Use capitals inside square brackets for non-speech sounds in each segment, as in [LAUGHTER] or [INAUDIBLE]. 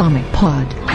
Comic Pod.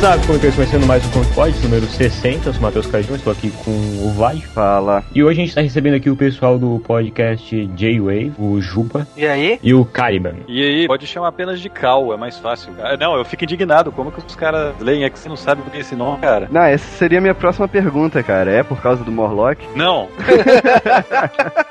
Que eu começando mais um Comic Pod, número 60, eu sou o Matheus Cardinho, estou aqui com o Vai. Fala. E hoje a gente está recebendo aqui o pessoal do podcast J-Wave, o Jupa E aí? e o Caliban. E aí, pode chamar apenas de Cal, é mais fácil. Ah, não, eu fico indignado. Como que os caras leem? É que você não sabe por que esse nome, cara. Não, essa seria a minha próxima pergunta, cara. É por causa do Morlock? Não. [LAUGHS]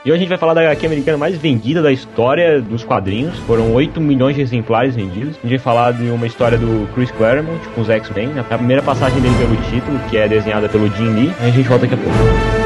E hoje a gente vai falar da HQ americana mais vendida da história dos quadrinhos. Foram 8 milhões de exemplares vendidos. A gente vai falar de uma história do Chris Claremont com os X-Men, a primeira passagem dele pelo título, que é desenhada pelo Jim Lee. A gente volta daqui a pouco.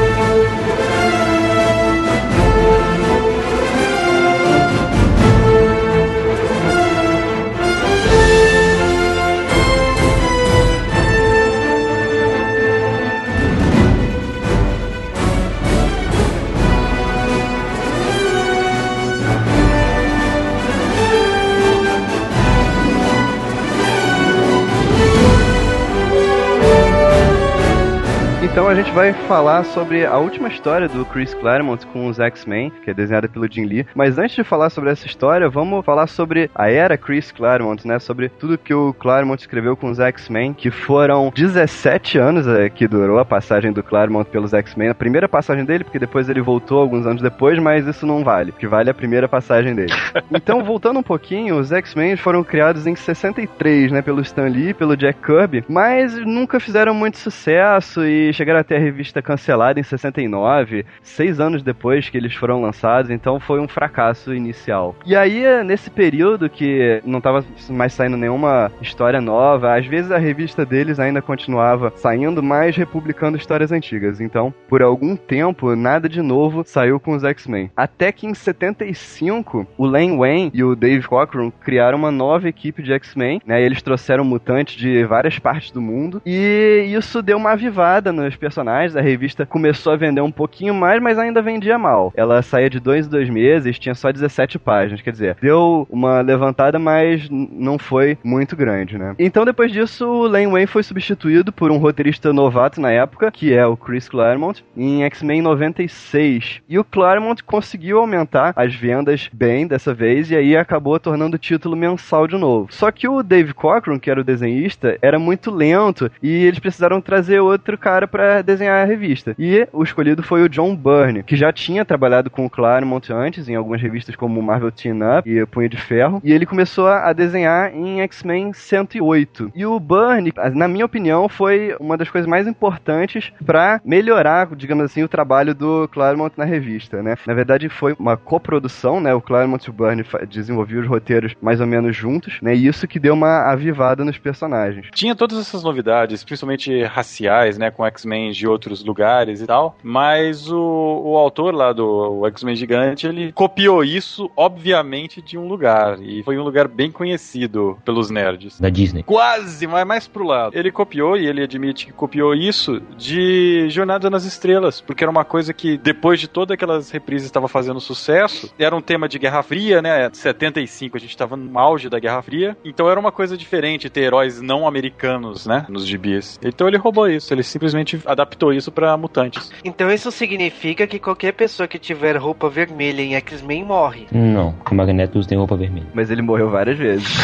Vai falar sobre a última história do Chris Claremont com os X-Men, que é desenhada pelo Jim Lee. Mas antes de falar sobre essa história, vamos falar sobre a era Chris Claremont, né? Sobre tudo que o Claremont escreveu com os X-Men, que foram 17 anos é, que durou a passagem do Claremont pelos X-Men. A primeira passagem dele, porque depois ele voltou alguns anos depois, mas isso não vale. O que vale é a primeira passagem dele. [LAUGHS] Então, voltando um pouquinho, os X-Men foram criados em 63, né? Pelo Stan Lee, pelo Jack Kirby, mas nunca fizeram muito sucesso e chegaram até a revista cancelada em 69, seis anos depois que eles foram lançados, então foi um fracasso inicial. E aí, nesse período que não tava mais saindo nenhuma história nova, às vezes a revista deles ainda continuava saindo, mas republicando histórias antigas. Então, por algum tempo, nada de novo saiu com os X-Men. Até que em 75, o Len Wayne e o Dave Cockrum criaram uma nova equipe de X-Men, né? Eles trouxeram mutantes de várias partes do mundo, e isso deu uma avivada nos personagens. A revista começou a vender um pouquinho mais, mas ainda vendia mal. Ela saía de dois em dois meses, tinha só 17 páginas, quer dizer, deu uma levantada, mas não foi muito grande, né? Então depois disso, o Len Wayne foi substituído por um roteirista novato na época, que é o Chris Claremont, em X-Men 96. E o Claremont conseguiu aumentar as vendas bem dessa vez, e aí acabou tornando o título mensal de novo. Só que o Dave Cockrum, que era o desenhista, era muito lento, e eles precisaram trazer outro cara pra desenhar a revista. E o escolhido foi o John Byrne, que já tinha trabalhado com o Claremont antes, em algumas revistas como Marvel Teen Up e Punho de Ferro, e ele começou a desenhar em X-Men 108. E o Byrne, na minha opinião, foi uma das coisas mais importantes pra melhorar, digamos assim, o trabalho do Claremont na revista, né? Na verdade, foi uma coprodução, né? O Claremont e o Byrne desenvolviam os roteiros mais ou menos juntos, né? E isso que deu uma avivada nos personagens. Tinha todas essas novidades, principalmente raciais, né, com X-Men de outros lugares e tal, mas o, o autor lá do X-Men Gigante, ele copiou isso, obviamente, de um lugar, e foi um lugar bem conhecido pelos nerds. Da Disney. Quase, mas mais pro lado. Ele copiou, e ele admite que copiou isso, de Jornada nas Estrelas, porque era uma coisa que, depois de todas aquelas reprises estava fazendo sucesso, era um tema de Guerra Fria, né? 75, a gente tava no auge da Guerra Fria, então era uma coisa diferente ter heróis não americanos, né? Nos gibis. Então ele roubou isso, ele simplesmente adaptou isso pra mutantes. Então isso significa que qualquer pessoa que tiver roupa vermelha em X-Men morre. Não, o Magnetos tem roupa vermelha. Mas ele morreu várias vezes. [LAUGHS]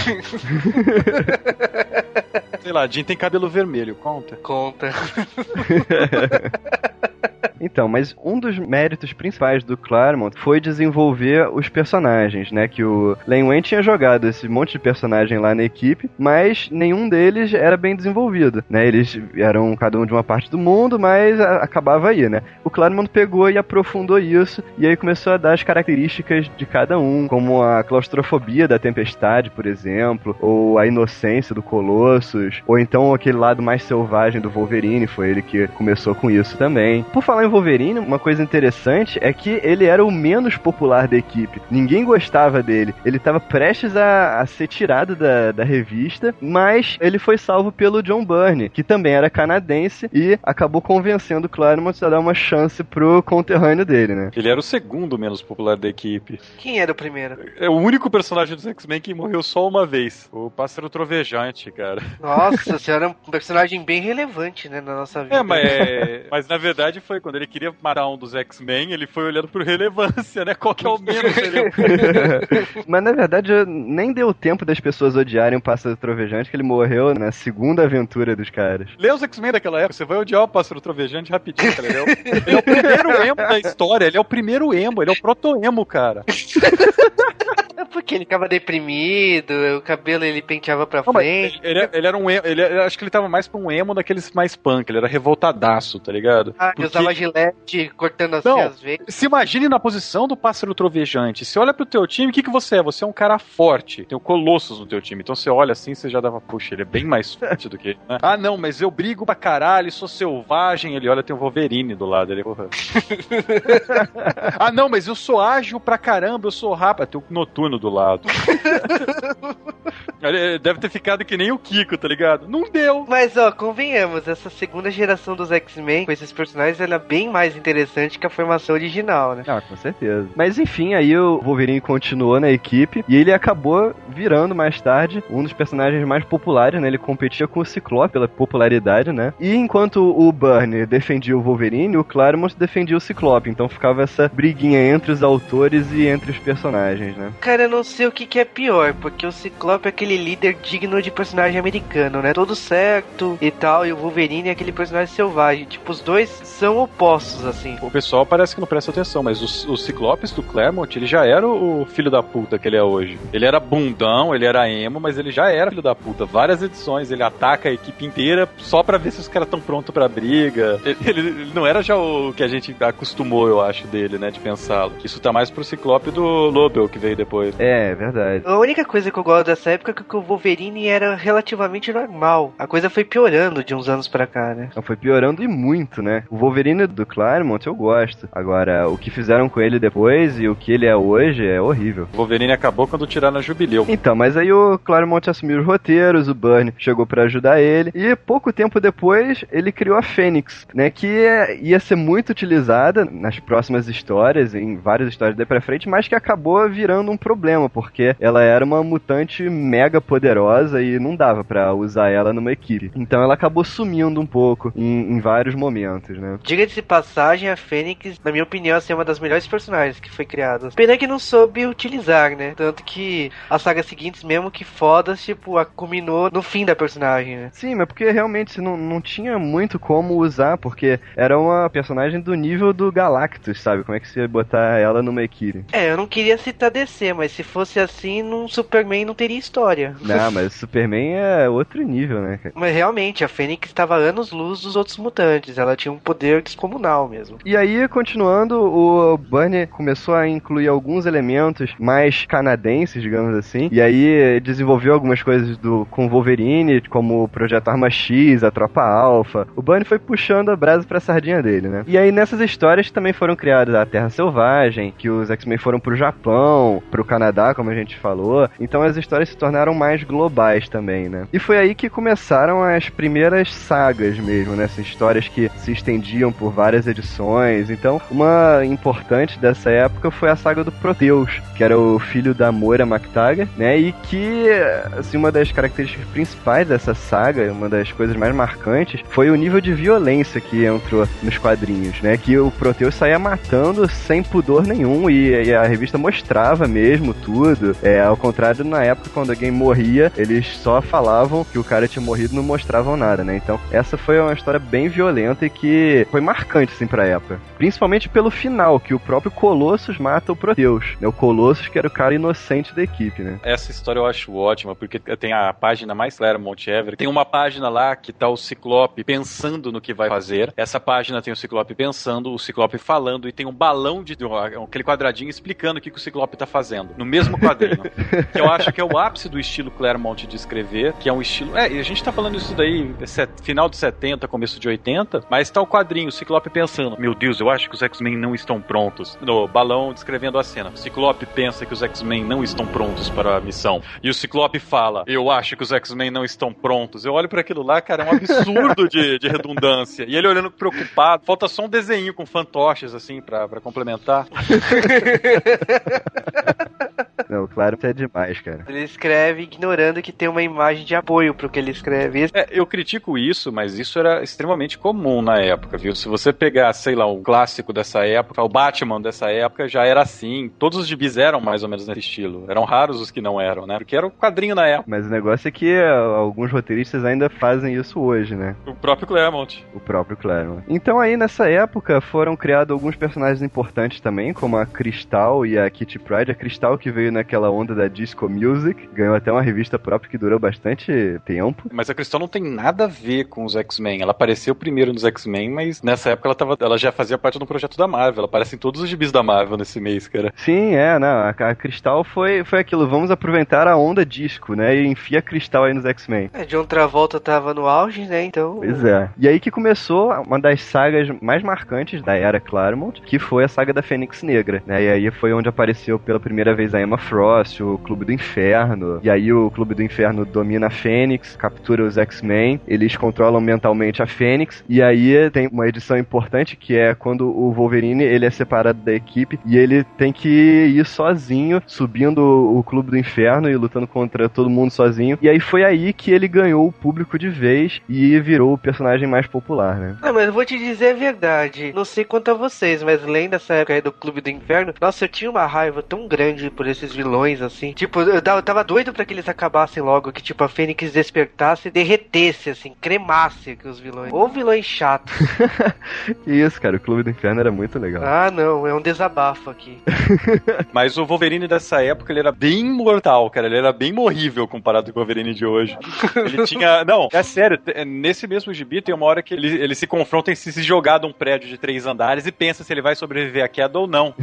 Sei lá, Jean tem cabelo vermelho, conta. Conta. [LAUGHS] Então, mas um dos méritos principais do Claremont foi desenvolver os personagens, né? Que o Len Wayne tinha jogado esse monte de personagem lá na equipe, mas nenhum deles era bem desenvolvido, né? Eles eram cada um de uma parte do mundo, mas acabava aí, né? O Claremont pegou e aprofundou isso, e aí começou a dar as características de cada um, como a claustrofobia da Tempestade, por exemplo, ou a inocência do Colossus, ou então aquele lado mais selvagem do Wolverine, foi ele que começou com isso também. Por falar em Wolverine, uma coisa interessante é que ele era o menos popular da equipe. Ninguém gostava dele. Ele estava prestes a, a, ser tirado da, da revista, mas ele foi salvo pelo John Byrne, que também era canadense e acabou convencendo o Claremont a dar uma chance pro conterrâneo dele, né? Ele era o segundo menos popular da equipe. Quem era o primeiro? É o único personagem dos X-Men que morreu só uma vez. O Pássaro Trovejante, cara. Nossa, você era um personagem bem relevante, né, na nossa vida. É, mas, [LAUGHS] é, mas na verdade foi quando ele queria matar um dos X-Men, ele foi olhando por relevância, né? Qual que é o menos [LAUGHS] Mas na verdade nem deu tempo das pessoas odiarem o Pássaro Trovejante, que ele morreu na segunda aventura dos caras. Lê os X-Men daquela época, você vai odiar o Pássaro Trovejante rapidinho, cara. Ele é o, ele é o primeiro emo da história, ele é o primeiro emo, ele é o proto-emo, cara. [LAUGHS] É porque ele ficava deprimido, o cabelo ele penteava pra Não, frente. Ele, ele, era um emo, ele, acho que ele tava mais pra um emo daqueles mais punk, ele era revoltadaço, tá ligado? Ah, porque... usava gilete cortando assim Não, as veias. Se imagine na posição do pássaro trovejante. Você olha pro teu time, o que, que você é? Você é um cara forte. Tem o Colossus no teu time. Então você olha assim, você já dava, puxa, ele é bem mais forte do que. Né? Ah, não, mas eu brigo pra caralho, sou selvagem. Ele olha, tem o Wolverine do lado. Ele, [LAUGHS] ah, não, mas eu sou ágil pra caramba, eu sou rápido. Tem o noturno do lado. [LAUGHS] Ele deve ter ficado que nem o Kiko, tá ligado? Não deu. Mas, ó, convenhamos, essa segunda geração dos X-Men com esses personagens ela é bem mais interessante que a formação original, né? Ah, com certeza. Mas enfim, aí o Wolverine continuou na equipe e ele acabou virando mais tarde um dos personagens mais populares, né? Ele competia com o Ciclope pela popularidade, né? E enquanto o Burnie defendia o Wolverine, o Claremont defendia o Ciclope. Então ficava essa briguinha entre os autores e entre os personagens, né? Cara, eu não sei o que, que é pior, porque o Ciclope é aquele líder digno de personagem americano, né? Todo certo e tal, e o Wolverine é aquele personagem selvagem. Tipo, os dois são opostos, assim. O pessoal parece que não presta atenção, mas o, o Ciclopes do Claremont, ele já era o filho da puta que ele é hoje. Ele era bundão, ele era emo, mas ele já era filho da puta. Várias edições, ele ataca a equipe inteira só pra ver se os caras estão prontos pra briga. Ele, ele, ele, não era já o que a gente acostumou, eu acho, dele, né, de pensá-lo. Isso tá mais pro Ciclope do Lobel, que veio depois. É, verdade. A única coisa que eu gosto dessa época é que o Wolverine era relativamente normal. A coisa foi piorando de uns anos pra cá, né? Foi piorando e muito, né? O Wolverine do Claremont eu gosto. Agora, o que fizeram com ele depois e o que ele é hoje é horrível. O Wolverine acabou quando tiraram a Jubileu. Então, mas aí o Claremont assumiu os roteiros, o Burn chegou para ajudar ele e pouco tempo depois ele criou a Fênix, né, que ia ser muito utilizada nas próximas histórias, em várias histórias daí pra frente, mas que acabou virando um problema, porque ela era uma mutante mega poderosa e não dava para usar ela numa equipe. Então ela acabou sumindo um pouco em, em vários momentos, né? Diga-se passagem, a Fênix, na minha opinião, assim, é uma das melhores personagens que foi criada. Pena que não soube utilizar, né? Tanto que as sagas seguintes, mesmo que fodas, tipo, culminou no fim da personagem, né? Sim, mas porque realmente não, não tinha muito como usar, porque era uma personagem do nível do Galactus, sabe? Como é que você ia botar ela numa equipe? É, eu não queria citar DC, mas se fosse assim, num Superman não teria história. Não, [LAUGHS] mas Superman é outro nível, né, cara? Mas realmente, a Fênix estava anos-luz dos outros mutantes. Ela tinha um poder descomunal mesmo. E aí, continuando, o Bunny começou a incluir alguns elementos mais canadenses, digamos assim. E aí desenvolveu algumas coisas do com Wolverine, como o Projeto Arma X, a Tropa Alpha. O Bunny foi puxando a brasa pra sardinha dele, né? E aí nessas histórias também foram criadas a Terra Selvagem, que os X-Men foram pro Japão, pro Canadá, como a gente falou. Então as histórias se tornaram mais globais também, né? E foi aí que começaram as primeiras sagas mesmo, né? Essas histórias que se estendiam por várias edições. Então, uma importante dessa época foi a saga do Proteus, que era o filho da Moira MacTaggert, né? E que, assim, uma das características principais dessa saga, uma das coisas mais marcantes, foi o nível de violência que entrou nos quadrinhos, né? Que o Proteus saía matando sem pudor nenhum e, e a revista mostrava mesmo tudo. É, ao contrário, na época, quando alguém morria, eles só falavam que o cara tinha morrido e não mostravam nada, né? Então, essa foi uma história bem violenta e que foi marcante, assim, pra época. Principalmente pelo final, que o próprio Colossus mata o Proteus, né? O Colossus que era o cara inocente da equipe, né? Essa história eu acho ótima, porque tem a página mais Claremont ever. Tem uma página lá que tá o Ciclope pensando no que vai fazer. Essa página tem o Ciclope pensando, o Ciclope falando, e tem um balão de. aquele quadradinho explicando o que, que o Ciclope tá fazendo. No mesmo quadrinho. [LAUGHS] que eu acho que é o ápice do estilo Claremont de escrever, que é um estilo. É, a gente tá falando isso daí final de 70, começo de 80, mas tá o quadrinho, o Ciclope pensando: Meu Deus, eu acho que os X-Men não estão prontos. No balão descrevendo a cena. O Ciclope pensa que os X-Men não estão prontos para a missão. E o Ciclope fala: Eu acho que os X-Men não estão prontos. Eu olho para aquilo lá, cara, é um absurdo de, de redundância. E ele olhando preocupado, falta só um desenho com fantoches, assim, para complementar. [LAUGHS] Não, claro que é demais, cara. Ele escreve ignorando que tem uma imagem de apoio pro que ele escreve. É, eu critico isso, mas isso era extremamente comum na época, viu? Se você pegar, sei lá, um clássico dessa época, o Batman dessa época já era assim. Todos os gibis eram mais ou menos nesse estilo. Eram raros os que não eram, né? Porque era o quadrinho na época. Mas o negócio é que uh, alguns roteiristas ainda fazem isso hoje, né? O próprio Claremont. O próprio Claremont. Então aí nessa época foram criados alguns personagens importantes também, como a Crystal e a Kitty Pryde. A Crystal que veio naquela onda da disco music, ganhou até uma revista própria que durou bastante tempo. Mas a Crystal não tem nada a ver com os X-Men. Ela apareceu primeiro nos X-Men, mas nessa época ela, tava, ela já fazia parte do projeto da Marvel. Ela aparece em todos os gibis da Marvel nesse mês, cara. Sim, é, não. A, a Cristal foi, foi aquilo. Vamos aproveitar a onda disco, né? E enfia a Cristal aí nos X-Men. É, John Travolta tava no auge, né? Então. Pois é. E aí que começou uma das sagas mais marcantes da era Claremont, que foi a saga da Fênix Negra, né? E aí foi onde apareceu pela primeira vez a Emma Frost, o Clube do Inferno. E aí o Clube do Inferno domina a Fênix, captura os X-Men, eles controlam mentalmente a Fênix. E aí tem uma edição importante que é quando o Wolverine ele é separado da equipe e ele tem que ir sozinho, subindo o Clube do Inferno e lutando contra todo mundo sozinho. E aí foi aí que ele ganhou o público de vez e virou o personagem mais popular, né? Não, mas eu vou te dizer a verdade. Não sei quanto a vocês, mas lendo essa época aí do Clube do Inferno, nossa, eu tinha uma raiva tão grande por esses vilões, assim. Tipo, eu tava doido para que eles acabassem logo, que tipo, a Fênix despertasse e derretesse, assim, cremasse que os vilões. Ou vilões chatos. [LAUGHS] Isso, cara, o Clube do Inferno era muito legal. Ah, não, é um desabafo aqui. [LAUGHS] Mas o Wolverine dessa época, ele era bem mortal, cara. Ele era bem morrível comparado com o Wolverine de hoje. [LAUGHS] Ele tinha. Não, é sério, nesse mesmo gibi tem uma hora que ele, ele se confronta em se, se jogar de um prédio de três andares e pensa se ele vai sobreviver à queda ou não.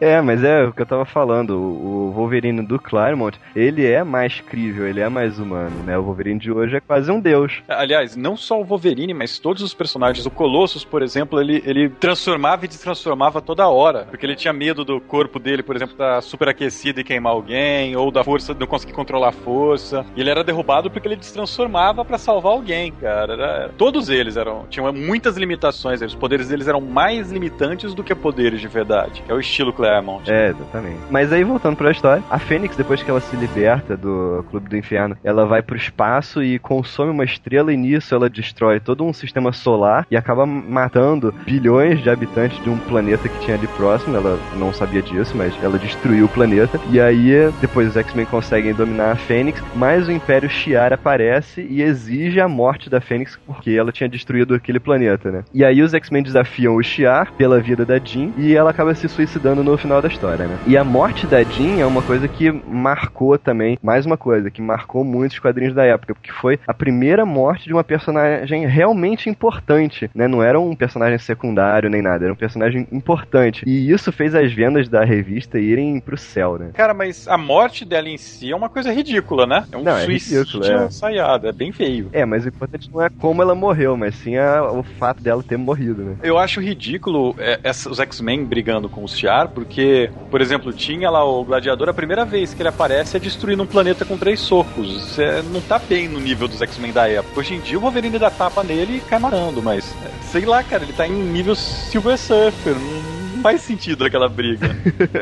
é, mas é o que eu tava falando. O Wolverine do Claremont, ele é mais crível, ele é mais humano, né? O Wolverine de hoje é quase um deus. Aliás, não só o Wolverine, mas todos os personagens. O Colossus, por exemplo, ele, ele transformava e destransformava toda hora. Porque ele tinha medo do corpo dele, por exemplo, estar tá superaquecido e queimar alguém, ou da força, não conseguir controlar a força. E ele era derrubado porque ele destransformava para salvar alguém, cara. Era, todos eles eram tinham muitas limitações. Os poderes deles eram mais limitantes do que poderes de verdade. É o estilo Claremont. É, exatamente. Mas aí, voltando pra história, a Fênix, depois que ela se liberta do Clube do Inferno, ela vai pro espaço e consome uma estrela e nisso ela destrói todo um sistema solar e acaba matando bilhões de habitantes de um planeta que tinha ali próximo. Ela não sabia disso, mas ela destruiu o planeta. E aí, depois os X-Men conseguem dominar a Fênix, mas o Império Shi'ar aparece e exige a morte da Fênix porque ela tinha destruído aquele planeta, né? E aí os X-Men desafiam o Shi'ar pela vida da Jean e ela acaba se suicidando no final da história, né? E a morte da Jean é uma coisa que marcou também, mais uma coisa, que marcou muitos quadrinhos da época, porque foi a primeira morte de uma personagem realmente importante, né? Não era um personagem secundário nem nada, era um personagem importante. E isso fez as vendas da revista irem pro céu, né? Cara, mas a morte dela em si é uma coisa ridícula, né? É um não, suicídio é ridículo, é. ensaiado, é bem feio. É, mas o importante não é como ela morreu, mas sim a, o fato dela ter morrido, né? Eu acho ridículo é, essa, os X-Men brigando com o Shi'ar, porque, por exemplo, tinha lá o Gladiador, a primeira vez que ele aparece é destruindo um planeta com três socos. Você não tá bem no nível dos X-Men da época. Hoje em dia o Wolverine dá tapa nele e cai matando, mas sei lá, cara, ele tá em nível Silver Surfer. Não [LAUGHS] faz sentido aquela briga.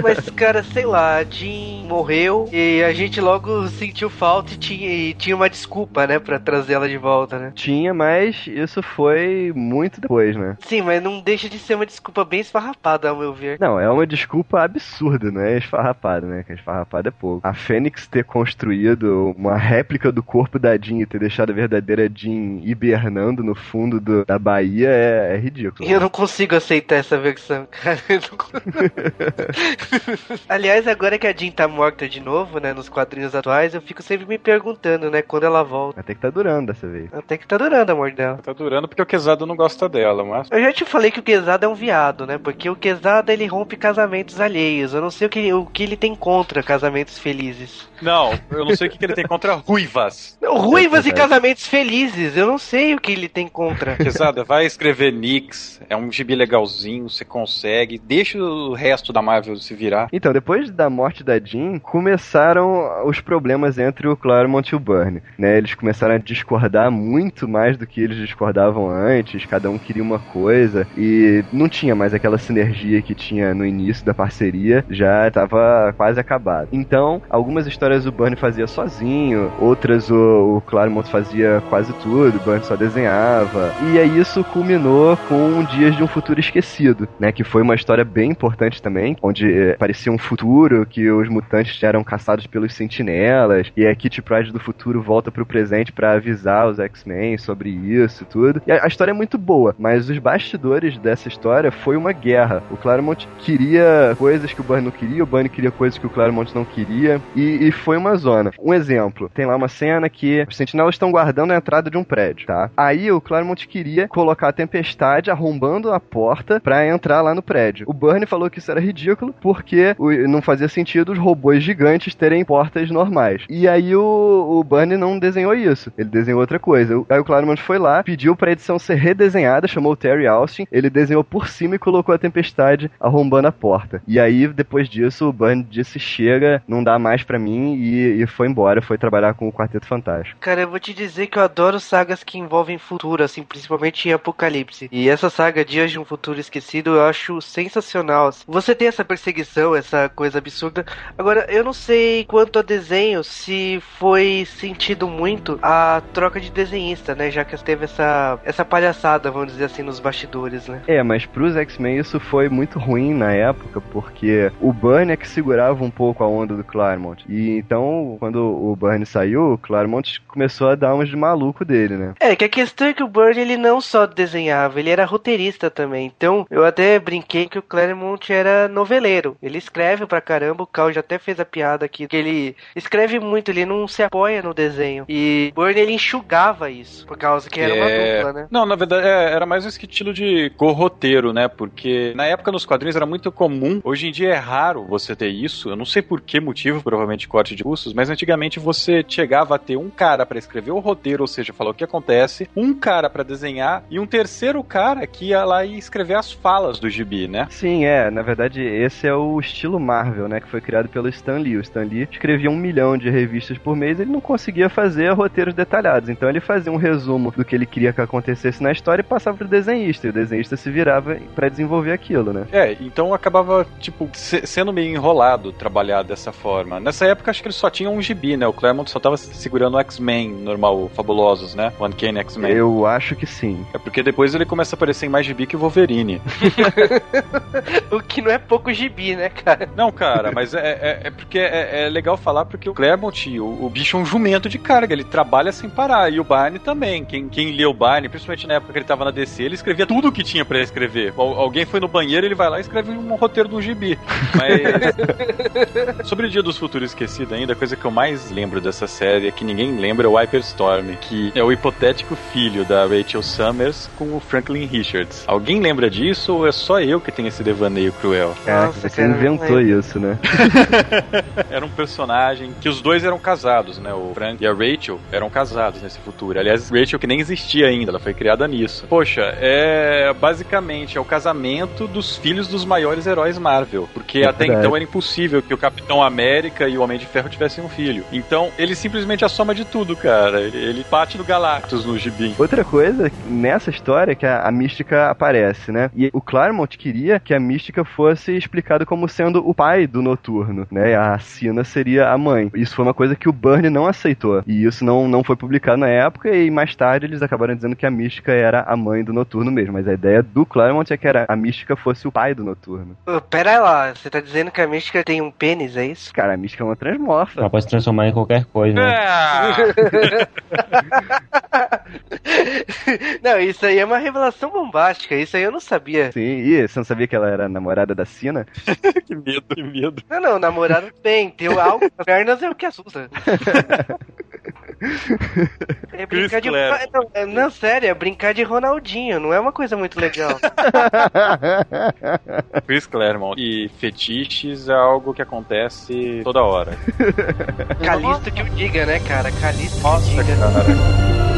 Mas, cara, sei lá, Jean morreu e a gente logo sentiu falta e tinha, e tinha uma desculpa, né, pra trazer ela de volta, né? Tinha, mas isso foi muito depois, né? Sim, mas não deixa de ser uma desculpa bem esfarrapada, ao meu ver. Não, é uma desculpa absurda, não é esfarrapada, né? Que esfarrapada é pouco. A Fênix ter construído uma réplica do corpo da Jean e ter deixado a verdadeira Jean hibernando no fundo do, da Bahia é, é ridículo. Eu não consigo aceitar essa versão, cara. [LAUGHS] Aliás, agora que a Jean tá morta de novo, né, nos quadrinhos atuais, eu fico sempre me perguntando, né, quando ela volta. Até que tá durando dessa vez. Até que tá durando a morte dela. Tá durando porque o Quesada não gosta dela, mas. Eu já te falei que o Quesada é um viado, né? Porque o Quesada ele rompe casamentos alheios. Eu não sei o que, o que ele tem contra casamentos felizes. Não, eu não sei o que, que ele tem contra ruivas. Não, ruivas e casamentos felizes. Eu não sei o que ele tem contra. Quesada, vai escrever Nix. É um gibi legalzinho, você consegue. Deixa o resto da Marvel se virar. Então, depois da morte da Jean, começaram os problemas entre o Claremont e o Byrne, né? Eles começaram a discordar muito mais do que eles discordavam antes, cada um queria uma coisa e não tinha mais aquela sinergia que tinha no início da parceria, já estava quase acabado. Então, algumas histórias o Byrne fazia sozinho, outras o, o Claremont fazia quase tudo, o Byrne só desenhava. E aí isso culminou com Dias de um Futuro Esquecido, né? Que foi uma história bem importante também, onde eh, parecia um futuro que os mutantes eram caçados pelos sentinelas, e a Kitty Pryde do futuro volta pro presente para avisar os X-Men sobre isso e tudo. E a, a história é muito boa, mas os bastidores dessa história foi uma guerra. O Claremont queria coisas que o Byrne não queria, o Byrne queria coisas que o Claremont não queria, e, e foi uma zona. Um exemplo, tem lá uma cena que os sentinelas estão guardando a entrada de um prédio, tá? Aí o Claremont queria colocar a tempestade arrombando a porta para entrar lá no prédio. O Byrne falou que isso era ridículo porque não fazia sentido os robôs gigantes terem portas normais. E aí o, o não desenhou isso. Ele desenhou outra coisa. Aí o Claremont foi lá, pediu pra edição ser redesenhada, chamou o Terry Austin, ele desenhou por cima e colocou a tempestade arrombando a porta. E aí, depois disso, o Byrne disse: chega, não dá mais pra mim, e, e foi embora, foi trabalhar com o Quarteto Fantástico. Cara, eu vou te dizer que eu adoro sagas que envolvem futuro, assim, principalmente em Apocalipse. E essa saga Dias de um Futuro Esquecido eu acho sensacional. Assim. Você tem essa perseguição, essa coisa absurda. Agora, eu não sei quanto a desenho, se foi sentido muito a troca de desenhista, né? Já que teve essa, essa palhaçada, vamos dizer assim, nos bastidores, né? É, mas pros X-Men isso foi muito ruim na época, porque o Byrne é que segurava um pouco a onda do Claremont. E então, quando o Byrne saiu, o Claremont começou a dar uns de maluco dele, né? É, que a questão é que o Byrne ele não só desenhava, ele era roteirista também. Então, eu até brinquei que o Claremont era noveleiro. Ele escreve pra caramba, o Cal já até fez a piada aqui, que ele escreve muito, ele não se apoia no desenho. E Byrne ele enxugava isso, por causa que era uma É. dupla, né? Não, na verdade, é, era mais um estilo de corroteiro, né? Porque na época nos quadrinhos era muito comum. Hoje em dia é raro você ter isso. Eu não sei por que motivo, provavelmente corte de custos, mas antigamente você chegava a ter um cara pra escrever o roteiro, ou seja, falar o que acontece, um cara pra desenhar e um terceiro cara que ia lá e escrever as falas do gibi, né? Sim, é. Na verdade, esse é o estilo Marvel, né? Que foi criado pelo Stan Lee. O Stan Lee escrevia um milhão de revistas por mês ele não conseguia fazer roteiros detalhados. Então ele fazia um resumo do que ele queria que acontecesse na história e passava pro desenhista. E o desenhista se virava pra desenvolver aquilo, né? É, então acabava, tipo, se- sendo meio enrolado trabalhar dessa forma. Nessa época, acho que eles só tinham um gibi, né? O Claremont só tava segurando o X-Men normal, Fabulosos, né? O Uncanny X-Men. Eu acho que sim. É porque depois ele começa a aparecer em mais gibi que o Wolverine. [LAUGHS] [LAUGHS] O que não é pouco gibi, né, cara? Não, cara, mas é, é, é porque é, é legal falar porque o Claremont, o, o bicho é um jumento de carga, ele trabalha sem parar. E o Barney também. Quem, quem lê o Barney, principalmente na época que ele tava na DC, ele escrevia tudo o que tinha pra escrever. Al- alguém foi no banheiro, ele vai lá e escreve um roteiro de um gibi. Mas. [LAUGHS] Sobre o Dia dos Futuros Esquecido ainda, a coisa que eu mais lembro dessa série é que ninguém lembra é o Hyperstorm, que é o hipotético filho da Rachel Summers com o Franklin Richards. Alguém lembra disso ou é só eu que tenho esse devaneio cruel? Nossa, você inventou isso, né? [LAUGHS] Era um personagem que os dois eram casados, né? O Frank e a Rachel eram casados nesse futuro. Aliás, Rachel que nem existia ainda, ela foi criada nisso. Poxa, é basicamente é o casamento dos filhos dos maiores heróis Marvel, porque É até então era impossível que o Capitão América e o Homem de Ferro tivessem um filho. Então, ele simplesmente é a soma de tudo, cara. Ele, ele bate no Galactus no gibi. Outra coisa nessa história é que a, a mística aparece, né? E o Claremont queria que a mística fosse explicada como sendo o pai do noturno, né? A Sina seria a mãe. Isso foi uma coisa que o Byrne não aceitou. E isso não, não foi publicado na época, e mais tarde eles acabaram dizendo que a mística era a mãe do noturno mesmo. Mas a ideia do Claremont é que era, a mística fosse o pai do noturno. Pera lá, você tá dizendo que a mística tem um pênis, é isso? Cara, a mística é uma transmorfa. Ela pode se transformar em qualquer coisa, né? [LAUGHS] Não, isso aí é uma revelação bombástica. Isso aí eu não sabia. Sim, e você não sabia que ela era namorada da Sina? [LAUGHS] que medo, que medo. Não, não, namorado bem. Ter algo nas pernas é o que assusta. [LAUGHS] É brincar de. Não, é- não, sério, é brincar de Ronaldinho. Não é uma coisa muito legal. [LAUGHS] Chris Claremont. E fetiches é algo que acontece toda hora. Calisto que o diga, né, cara? Calisto que o Nossa, diga. cara.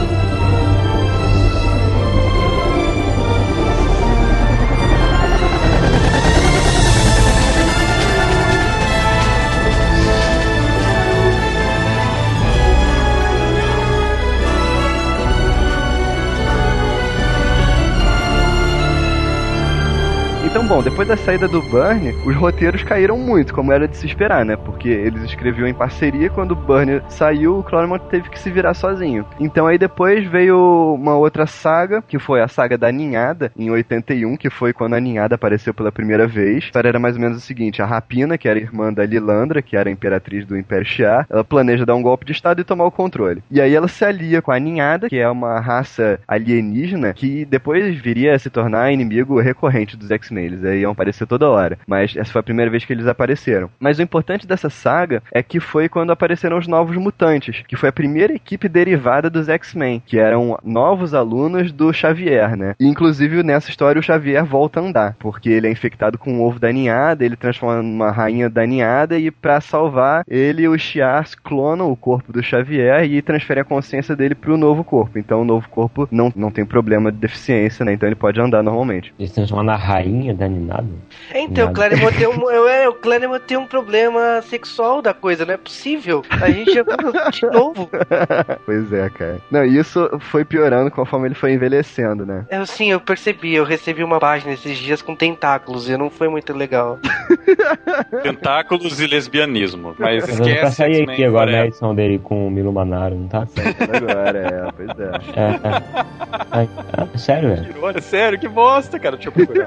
Então, bom, depois da saída do Burnie, os roteiros caíram muito, como era de se esperar, né? Porque eles escreviam em parceria, quando o Burnie saiu, o Claremont teve que se virar sozinho. Então aí depois veio uma outra saga, que foi a saga da Ninhada, em 81, que foi quando a Ninhada apareceu pela primeira vez. A história era mais ou menos o seguinte, a Rapina, que era irmã da Lilandra, que era imperatriz do Império Shi'ar, ela planeja dar um golpe de estado e tomar o controle. E aí ela se alia com a Ninhada, que é uma raça alienígena, que depois viria a se tornar inimigo recorrente dos X-Men. Eles iam aparecer toda hora. Mas essa foi a primeira vez que eles apareceram. Mas o importante dessa saga é que foi quando apareceram os Novos Mutantes, que foi a primeira equipe derivada dos X-Men, que eram novos alunos do Xavier, né? E inclusive nessa história o Xavier volta a andar, porque ele é infectado com o ovo da ninhada, ele transforma numa rainha da ninhada e pra salvar ele e os Shi'ars clonam o corpo do Xavier e transferem a consciência dele pro novo corpo. Então o novo corpo não, não tem problema de deficiência, né? Então ele pode andar normalmente. Eles transformam na rainha da Ninada. Então, o Nada. Claremont tem [LAUGHS] um, eu- é, o Claremont tem um problema sexual da coisa, não é possível. A gente já de [LAUGHS] novo. pois é, cara. Não, e isso foi piorando conforme ele foi envelhecendo, né? Eu, sim, eu percebi. Eu recebi uma página esses dias com tentáculos e não foi muito legal. [LAUGHS] Tentáculos e lesbianismo. Mas Mas pra esquece sair aqui agora na forever. edição dele com o Milo Manaro, não tá? Agora, é, pois é. É, é. Ai, ah, sério, velho. Sério, que bosta, cara. Deixa eu procurar.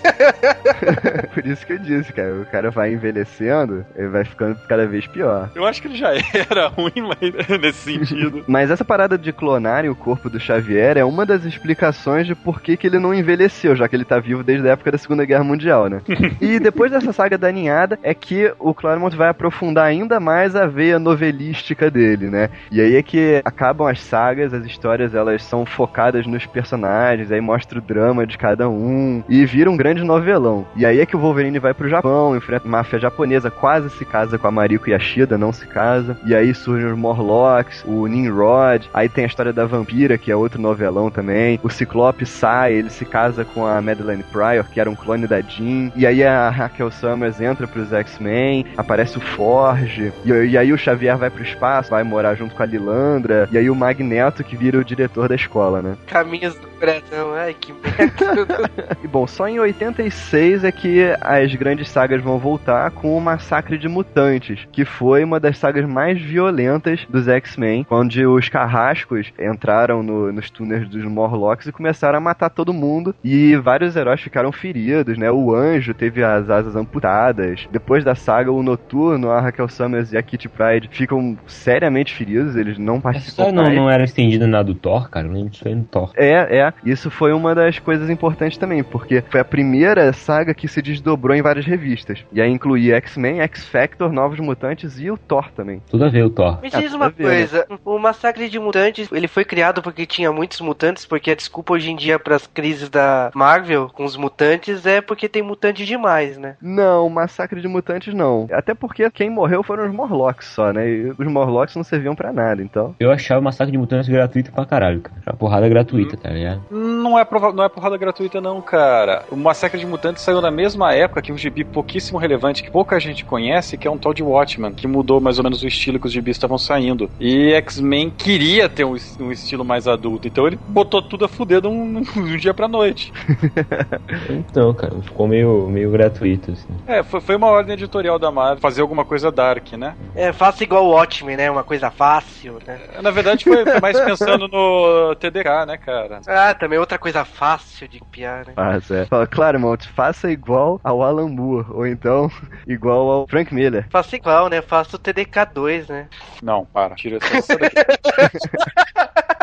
[LAUGHS] Por isso que eu disse, cara. O cara vai envelhecendo, ele vai ficando cada vez pior. Eu acho que ele já [LAUGHS] era ruim, mas nesse sentido. [LAUGHS] Mas essa parada de clonarem o corpo do Xavier é uma das explicações de por que, que ele não envelheceu, já que ele tá vivo desde a época da Segunda Guerra Mundial, né? e depois dessa saga da ninhada é que o Claremont vai aprofundar ainda mais a veia novelística dele, né? E aí é que acabam as sagas, as histórias elas são focadas nos personagens, aí mostra o drama de cada um e vira um grande novelão. E aí é que o Wolverine vai pro Japão, enfrenta a máfia japonesa, quase se casa com a Mariko Yashida, não se casa. E aí surgem os Morlocks, o Nimrod, aí tem a história da vampira, que é outro novelão também. O Ciclope sai, ele se casa com a Madeleine Pryor, que era um clone da Jean. E aí a Raquel Summers entra pros X-Men, aparece o Forge. E, e aí o Xavier vai pro espaço, vai morar junto com a Lilandra. E aí o Magneto, que vira o diretor da escola, né? Caminhos do coração, ai que merda. [LAUGHS] E bom, só em 86 é que as grandes sagas vão voltar com o Massacre de Mutantes, que foi uma das sagas mais violentas dos X-Men, onde os carrascos entraram no- nos túneis dos Morlocks e começaram a matar todo mundo, e vários heróis ficaram feridos, né? O Anjo teve as asas amputadas. Depois da saga, o Noturno, a Raquel Summers e a Kitty Pryde ficam seriamente feridos, eles não Essa participam história não, não era estendida na do Thor, cara? Eu lembro disso aí no Thor. É, é. Isso foi uma das coisas importantes também, porque foi a primeira saga que se desdobrou em várias revistas. E aí incluía X-Men, X-Factor, Novos Mutantes e o Thor também. Tudo a ver o Thor. Me Ah, diz uma vendo? coisa, o massacre de mutantes, ele foi criado porque tinha muitos mutantes, porque a desculpa hoje em dia para as crises da Marvel com os mutantes é porque tem mutante demais, né? Não, Massacre de Mutantes não. Até porque quem morreu foram os Morlocks só, né? E os Morlocks não serviam pra nada, então. Eu achava o Massacre de Mutantes gratuito pra caralho, cara. Uma porrada gratuita, tá ligado? Não é, prova- não é porrada gratuita, não, cara. O Massacre de Mutantes saiu na mesma época que um gibi pouquíssimo relevante, que pouca gente conhece, que é um tal de Watchman, que mudou mais ou menos o estilo que os gibis estavam saindo. E X-Men queria ter um, um estilo mais adulto, então ele botou tudo a fuder de um, [LAUGHS] de um dia pra noite. Então, cara, ficou meio, meio gratuito, assim. É, foi, foi uma ordem editorial da Marvel fazer alguma coisa dark, né? É, faça igual o Watchmen, né? Uma coisa fácil, né? Na verdade, foi mais pensando no TDK, né, cara? Ah, Ah, também outra coisa fácil de copiar, né? Faz, é. Fala, Claremont, faça igual ao Alan Moore, ou então [LAUGHS] igual ao Frank Miller. Faço igual, né? Faço o TDK2, né? Não, para, tira essa daqui. [LAUGHS]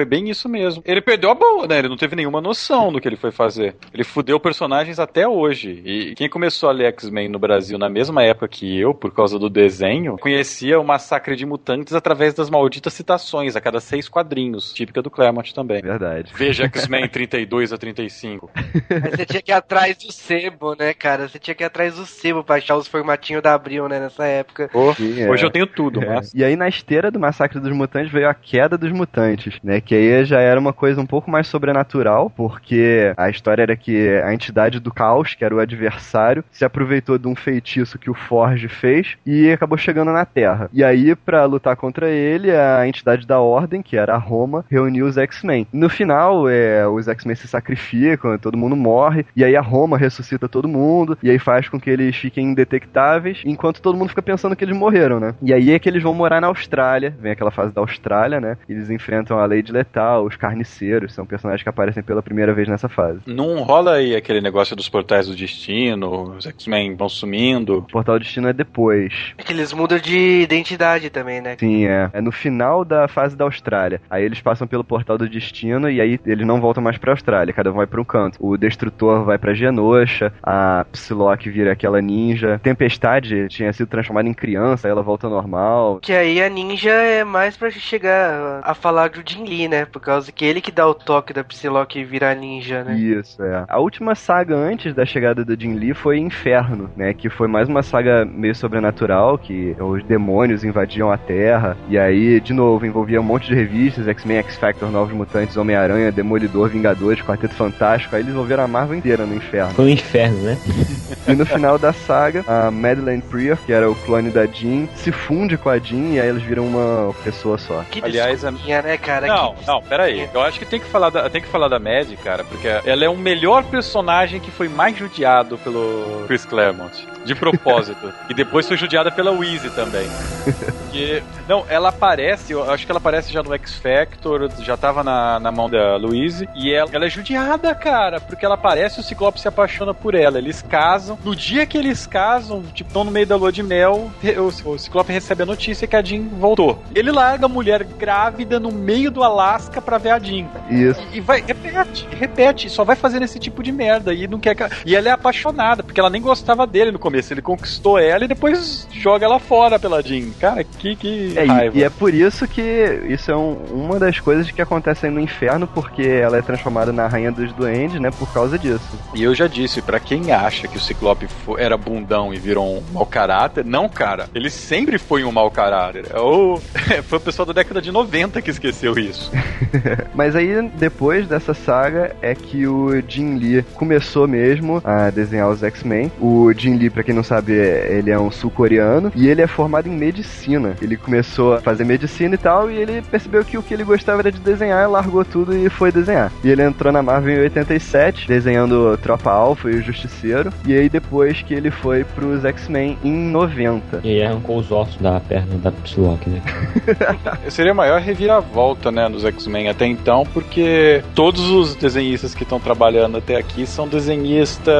Foi bem isso mesmo. Ele perdeu a boa, né? Ele não teve nenhuma noção do que ele foi fazer. Ele fudeu personagens até hoje. E quem começou a ler X-Men no Brasil na mesma época que eu, por causa do desenho, conhecia o Massacre de Mutantes através das malditas citações a cada seis quadrinhos, típica do Claremont também. Verdade. Veja [LAUGHS] X-Men 32 a 35. Aí você tinha que ir atrás do sebo, né, cara? Você tinha que ir atrás do sebo pra achar os formatinhos da Abril, né, nessa época. Oh, Sim, é. Hoje eu tenho tudo, É. mas. E aí na esteira do Massacre dos Mutantes veio a queda dos mutantes, né? Que aí já era uma coisa um pouco mais sobrenatural, porque a história era que a entidade do caos, que era o adversário, se aproveitou de um feitiço que o Forge fez e acabou chegando na Terra. E aí, pra lutar contra ele, a entidade da Ordem, que era a Roma, reuniu os X-Men. No final, é, os X-Men se sacrificam, todo mundo morre, e aí a Roma ressuscita todo mundo, e aí faz com que eles fiquem indetectáveis, enquanto todo mundo fica pensando que eles morreram, né? E aí é que eles vão morar na Austrália, vem aquela fase da Austrália, né? Eles enfrentam a Lady Letal, os Carniceiros, são personagens que aparecem pela primeira vez nessa fase. Não rola aí aquele negócio dos portais do destino, os X-Men vão sumindo. O Portal do Destino é depois. É que eles mudam de identidade também, né? Sim, é. É no final da fase da Austrália. Aí eles passam pelo Portal do Destino e aí eles não voltam mais pra Austrália, cada um vai pra um canto. O Destrutor vai pra Genosha, a Psylocke vira aquela ninja. Tempestade tinha sido transformada em criança, aí ela volta normal. Que aí a ninja é mais pra chegar a falar do Jin Lee, né? Por causa que ele que dá o toque da Psylocke virar ninja, né? Isso, é. A última saga antes da chegada do Jin Lee foi Inferno, né? Que foi mais uma saga meio sobrenatural, que os demônios invadiam a Terra. E aí, de novo, envolvia um monte de revistas, X-Men, X-Factor, Novos Mutantes, Homem-Aranha, Demolidor, Vingadores, Quarteto Fantástico. Aí eles envolveram a Marvel inteira no Inferno. Foi um inferno, né? [LAUGHS] E no final da saga, a Madeleine Prior, que era o clone da Jean, se funde com a Jean e aí eles viram uma pessoa só. Que Aliás, a- né, cara? Não, Que não, pera aí. Eu acho que tem que falar da, tem que falar da Mad, cara, porque ela é o melhor personagem que foi mais judiado pelo Chris Claremont. De propósito. [LAUGHS] e depois foi judiada pela Wheezy também. Porque, não, ela aparece, eu acho que ela aparece já no X Factor, já tava na, na mão da Louise, e ela, ela é judiada, cara, porque ela aparece e o Ciclope se apaixona por ela. Eles casam. No dia que eles casam, tipo, estão no meio da lua de mel, o, o Ciclope recebe a notícia que a Jean voltou. Ele larga a mulher grávida no meio do Alasca pra ver a Jean. Isso. E, e vai, repete, repete, só vai fazendo esse tipo de merda. E não quer que ela- E ela é apaixonada, porque ela nem gostava dele no começo. Ele conquistou ela e depois joga ela fora pela Jean. Cara, que, que É, e- raiva. e, é por isso que isso é um- uma das coisas que acontecem no inferno, porque ela é transformada na rainha dos duendes, né? Por causa disso. E eu já disse, pra quem acha que o Ciclope era bundão e virou um mau caráter, não, cara. Ele sempre foi um mau caráter. É o- [LAUGHS] foi o pessoal da década de 90 que esqueceu isso. [LAUGHS] Mas aí, depois dessa saga, é que o Jim Lee começou mesmo a desenhar os X-Men. O Jim Lee, pra quem não sabe, é- ele é um sul-coreano e ele é formado em medicina. Ele começou a fazer medicina e tal, e ele percebeu que o que ele gostava era de desenhar, largou tudo e foi desenhar. E ele entrou na Marvel em 87, desenhando Tropa Alpha e o Justiceiro. E aí, depois que ele foi pros X-Men em 90. E aí arrancou os ossos da perna da Psylocke, né? [LAUGHS] [LAUGHS] Seria a maior reviravolta, né, nos X-Men até então, porque todos os desenhistas que estão trabalhando até aqui são desenhistas.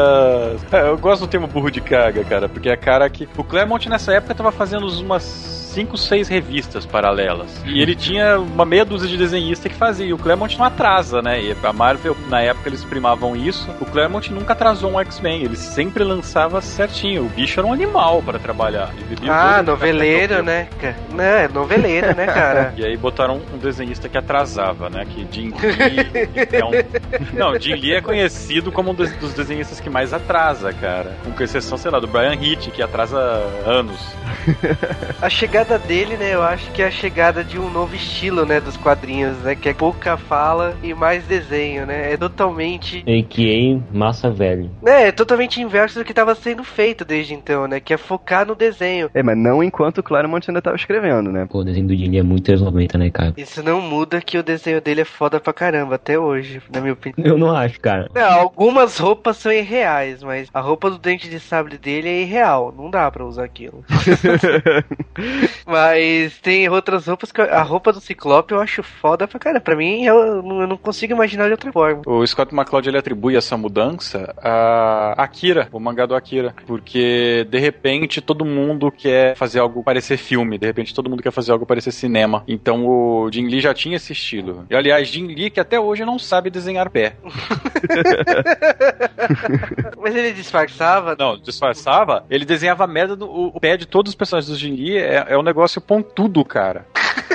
É, Eu gosto do termo burro de carga, cara, porque é cara que. O Claremont nessa época tava fazendo umas. 5, 6 revistas paralelas. E ele tinha uma meia dúzia de desenhistas que fazia. E o Claremont não atrasa, né? E a Marvel, na época, eles primavam isso. O Claremont nunca atrasou um X-Men. Ele sempre lançava certinho. O bicho era um animal para trabalhar. Ah, noveleiro, né? Não, é noveleiro, né, cara? [LAUGHS] e aí botaram um desenhista que atrasava, né? Que Jim Lee é um... [LAUGHS] Não, Jim Lee é conhecido como um dos, dos desenhistas que mais atrasa, cara. Com exceção, sei lá, do Brian Hitch, que atrasa anos. [LAUGHS] A chegada dele, né, eu acho que é a chegada de um novo estilo, né, dos quadrinhos, né, que é pouca fala e mais desenho, né? É totalmente, A.K.A. Massa Velho. né, é totalmente inverso do que estava sendo feito desde então, né, que é focar no desenho. É, mas não enquanto o Claremont ainda tava escrevendo, né? Pô, o desenho do Jimmy é muito anos 90, né, cara? Isso não muda que o desenho dele é foda pra caramba até hoje, na minha opinião. Eu não acho, cara. Não, algumas roupas são irreais, mas a roupa do dente de sabre dele é irreal. Não dá pra usar aquilo. [LAUGHS] [LAUGHS] Mas tem outras roupas que eu- a roupa do Ciclope eu acho foda pra cara. Pra mim, eu, não- eu não consigo imaginar de outra forma. O Scott McCloud ele atribui essa mudança a Akira, o mangá do Akira, porque de repente todo mundo quer fazer algo parecer filme, de repente todo mundo quer fazer algo parecer cinema. Então o Jin Lee já tinha esse estilo. E aliás, Jin Lee que até hoje não sabe desenhar pé. [LAUGHS] Mas ele disfarçava. Não, disfarçava, ele desenhava a merda do o, o pé de todos os personagens do Jin Lee, é, é um negócio pontudo, cara. [LAUGHS]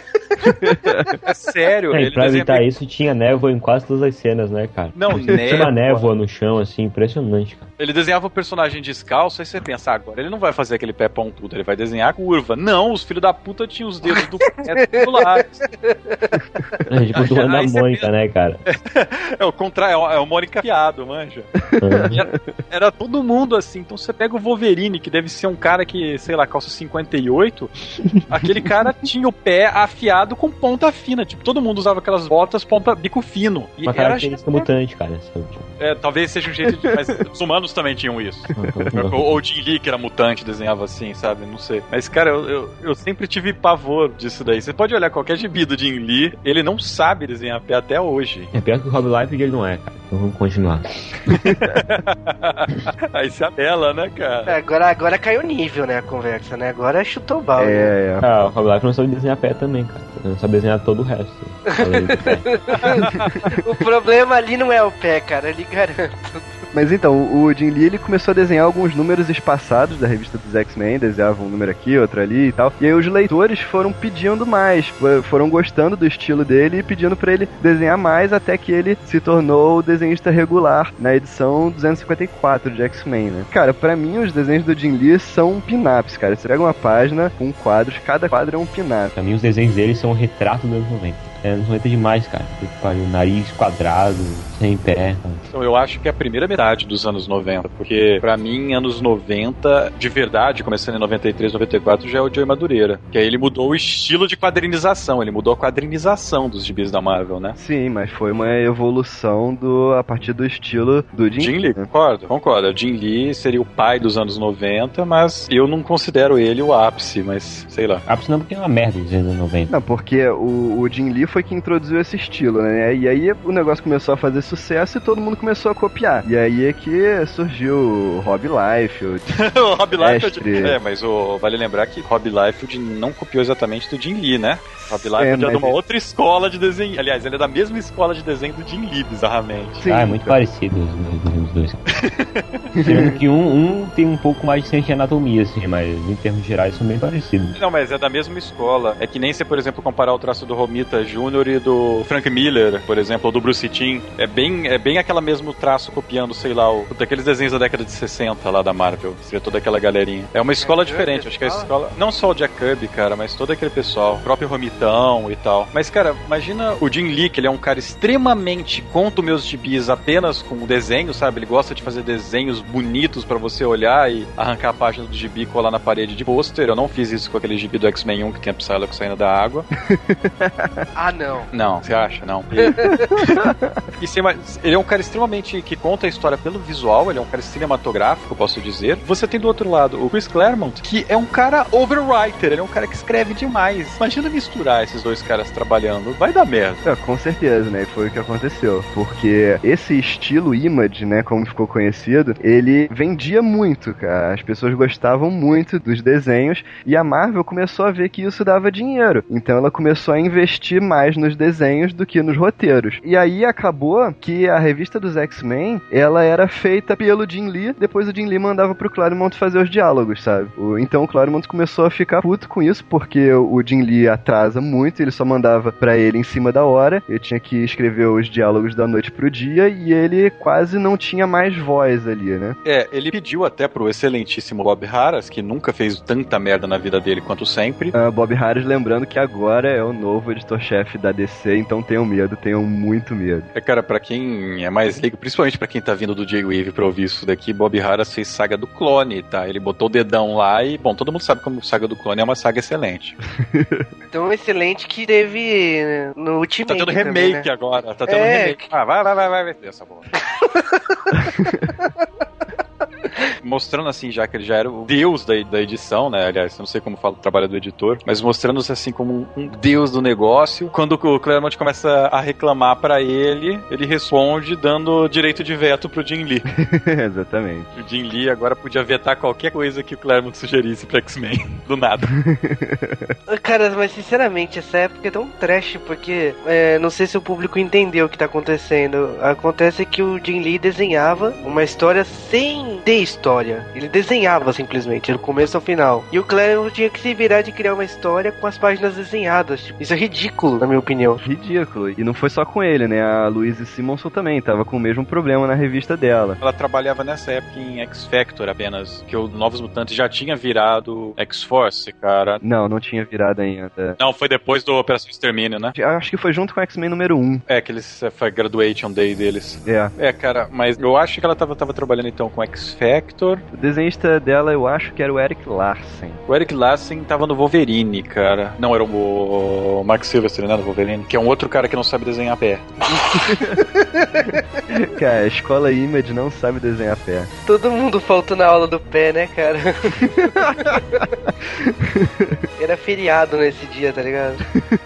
é [LAUGHS] sério, É, e ele pra evitar isso, tinha névoa em quase todas as cenas, né, cara? Não, Tinha névoa. uma névoa no chão, assim, impressionante, cara. Ele desenhava o personagem descalço, aí você pensa, ah, agora ele não vai fazer aquele pé pontudo, ele vai desenhar a curva. Não, os filhos da puta tinham os dedos do pé [LAUGHS] lá. É tipo do Ana Mônica, né, cara? [LAUGHS] É o contrário, é o- é o Mônica piado, manja. E Era, era todo mundo assim. Então você pega o Wolverine, que deve ser um cara que, sei lá, calça 58. aquele cara tinha o pé afiado com ponta fina. Tipo, todo mundo usava aquelas botas ponta bico fino. E Uma era característica mutante, cara. é, talvez seja um jeito de. Mas os humanos também tinham isso. Ou, ou o Jim Lee, que era mutante, desenhava assim, sabe? Não sei. Mas, cara, eu, eu, eu sempre tive pavor disso daí. Você pode olhar qualquer gibi do Jim Lee, ele não sabe desenhar pé até hoje. É pior que o Rob Life ele não é, cara. Então vamos continuar. [LAUGHS] Aí se apela, né, cara? Agora, agora caiu o nível, né, a conversa, né? Agora chutou o balde. É, é. Ah, o Rob Life não sabe desenhar pé também, cara. Ele não sabe desenhar todo o resto. [LAUGHS] o problema ali não é o pé, cara, ele garanto. Mas então, o o Jim Lee ele começou a desenhar alguns números espaçados da revista dos X-Men, desenhava um número aqui, outro ali e tal. E aí os leitores foram pedindo mais, fo- foram gostando do estilo dele e pedindo pra ele desenhar mais até que ele se tornou o desenhista regular na edição 254 de X-Men, né? Cara, pra mim os desenhos do Jim Lee são pin-ups, cara. Você pega uma página com quadros, cada quadro é um pin-up. Pra mim, os desenhos dele são um retrato dos anos 90. É anos 90 demais, cara. Pariu. Nariz quadrado, sem pé. cara. Então eu acho que é a primeira metade dos anos 90, porque pra mim, anos 90, de verdade, começando em 93, 94, já é o Joey Madureira. Que aí ele mudou o estilo de quadrinização, ele mudou a quadrinização dos gibis da Marvel, né? Sim, mas foi uma evolução do a partir do estilo do Jim, Jim Lee, né? concordo, concordo. O Jim Lee seria o pai dos anos 90, mas eu não considero ele o ápice, mas sei lá. Ah, senão porque é uma merda dos anos 90. Não, porque o, o Jim Lee foi que introduziu esse estilo, né? E aí o negócio começou a fazer sucesso e todo mundo começou a copiar. E aí é que surgiu o Rob Liefeld. [LAUGHS] o Rob Liefeld. É, mas o, vale lembrar que Rob Liefeld não copiou exatamente do Jim Lee, né? Rob Liefeld é, mas de uma ele- outra escola de desenho. Aliás, ele é da mesma escola de desenho do Jim Lee, bizarramente. Sim, ah, é muito cara. parecido os, os- os dois. [LAUGHS] Sendo que um, um tem um pouco mais de ciência de anatomia, assim, mas em termos gerais são bem parecidos. Não, mas é da mesma escola. É que nem se, por exemplo, comparar o traço do Romita Jr. e do Frank Miller, por exemplo, ou do Bruce Timm. É bem, é bem aquele mesmo traço copiando, sei lá, o, daqueles desenhos da década de 60 lá da Marvel. Você vê toda aquela galerinha. É uma escola Jack diferente. Kirby, Acho que a fala? escola. Não só o Jack Kirby, cara, mas todo aquele pessoal. O próprio Romitão e tal. Mas, cara, imagina o Jim Lee, que ele é um cara extremamente conto meus gibis apenas com desenho, sabe? Ele gosta de fazer desenhos bonitos pra você olhar e arrancar a página do gibi e colar na parede de pôster. Eu não fiz isso com aquele gibi do X-Men 1 que tem a Psylocke saindo da água. [LAUGHS] Ah, não. Não, você acha? Não. [LAUGHS] E mais- ele é um cara extremamente que conta a história pelo visual, ele é um cara cinematográfico, posso dizer. Você tem do outro lado o Chris Claremont, que é um cara overwriter, ele é um cara que escreve demais. Imagina misturar esses dois caras trabalhando, vai dar merda. É, com certeza, né? E foi o que aconteceu. Porque esse estilo Image, né, como ficou conhecido, ele vendia muito, cara. As pessoas gostavam muito dos desenhos e a Marvel começou a ver que isso dava dinheiro. Então ela começou a investir mais nos desenhos do que nos roteiros. E aí acabou que a revista dos X-Men, ela era feita pelo Jim Lee, depois o Jim Lee mandava pro Claremont fazer os diálogos, sabe? Então o Claremont começou a ficar puto com isso, porque o Jim Lee atrasa muito, ele só mandava pra ele em cima da hora, ele tinha que escrever os diálogos da noite pro dia e ele quase não tinha mais voz ali, né? É, ele pediu até pro excelentíssimo Bob Harras, que nunca fez tanta merda na vida dele quanto sempre. Ah, Bob Harris lembrando que agora é o novo editor-chefe da DC, então tenham medo, tenham muito medo. É, cara, pra quem é mais leigo, principalmente pra quem tá vindo do J-Wave pra ouvir isso daqui, Bob Harras fez Saga do Clone, tá? Ele botou o dedão lá e, bom, todo mundo sabe como Saga do Clone é uma saga excelente. [LAUGHS] Tão excelente que teve né, no Ultimate Tá tendo também, remake né? agora, tá tendo É. remake. Ah, vai, vai, vai, vai, vai ter essa bola. [LAUGHS] mostrando assim, já que ele já era o deus da, da edição, né? Aliás, não sei como fala o trabalho do editor, mas mostrando-se assim como um, um deus do negócio. Quando o Claremont começa a reclamar para ele, ele responde dando direito de veto pro Jim Lee. [LAUGHS] Exatamente. O Jim Lee agora podia vetar qualquer coisa que o Claremont sugerisse pra X-Men, [LAUGHS] do nada. [LAUGHS] Cara, mas sinceramente, essa época é tão trash, porque é, não sei se o público entendeu o que tá acontecendo. Acontece que o Jim Lee desenhava uma história sem ter história. Ele desenhava simplesmente, do começo ao final. E o Claremont tinha que se virar de criar uma história com as páginas desenhadas. Tipo, isso é ridículo, na minha opinião. Ridículo. E não foi só com ele, né? A Louise Simonson também tava com o mesmo problema na revista dela. Ela trabalhava nessa época em X-Factor apenas, que o Novos Mutantes já tinha virado X-Force, cara. Não, não tinha virado ainda. Não, foi depois do Operação Extermínio, né? Acho que foi junto com X-Men número 1. É, que eles foi graduation day deles. É. É, cara, mas eu acho que ela tava, tava trabalhando então com O desenhista dela, eu acho que era o Eric Larsen. O Eric Larsen tava no Wolverine, cara. Não, era o Mark Silvestre, né, no Wolverine, que é um outro cara que não sabe desenhar pé. [LAUGHS] cara, a escola Image não sabe desenhar pé. Todo mundo faltou na aula do pé, né, cara? [LAUGHS] Era feriado nesse dia, tá ligado?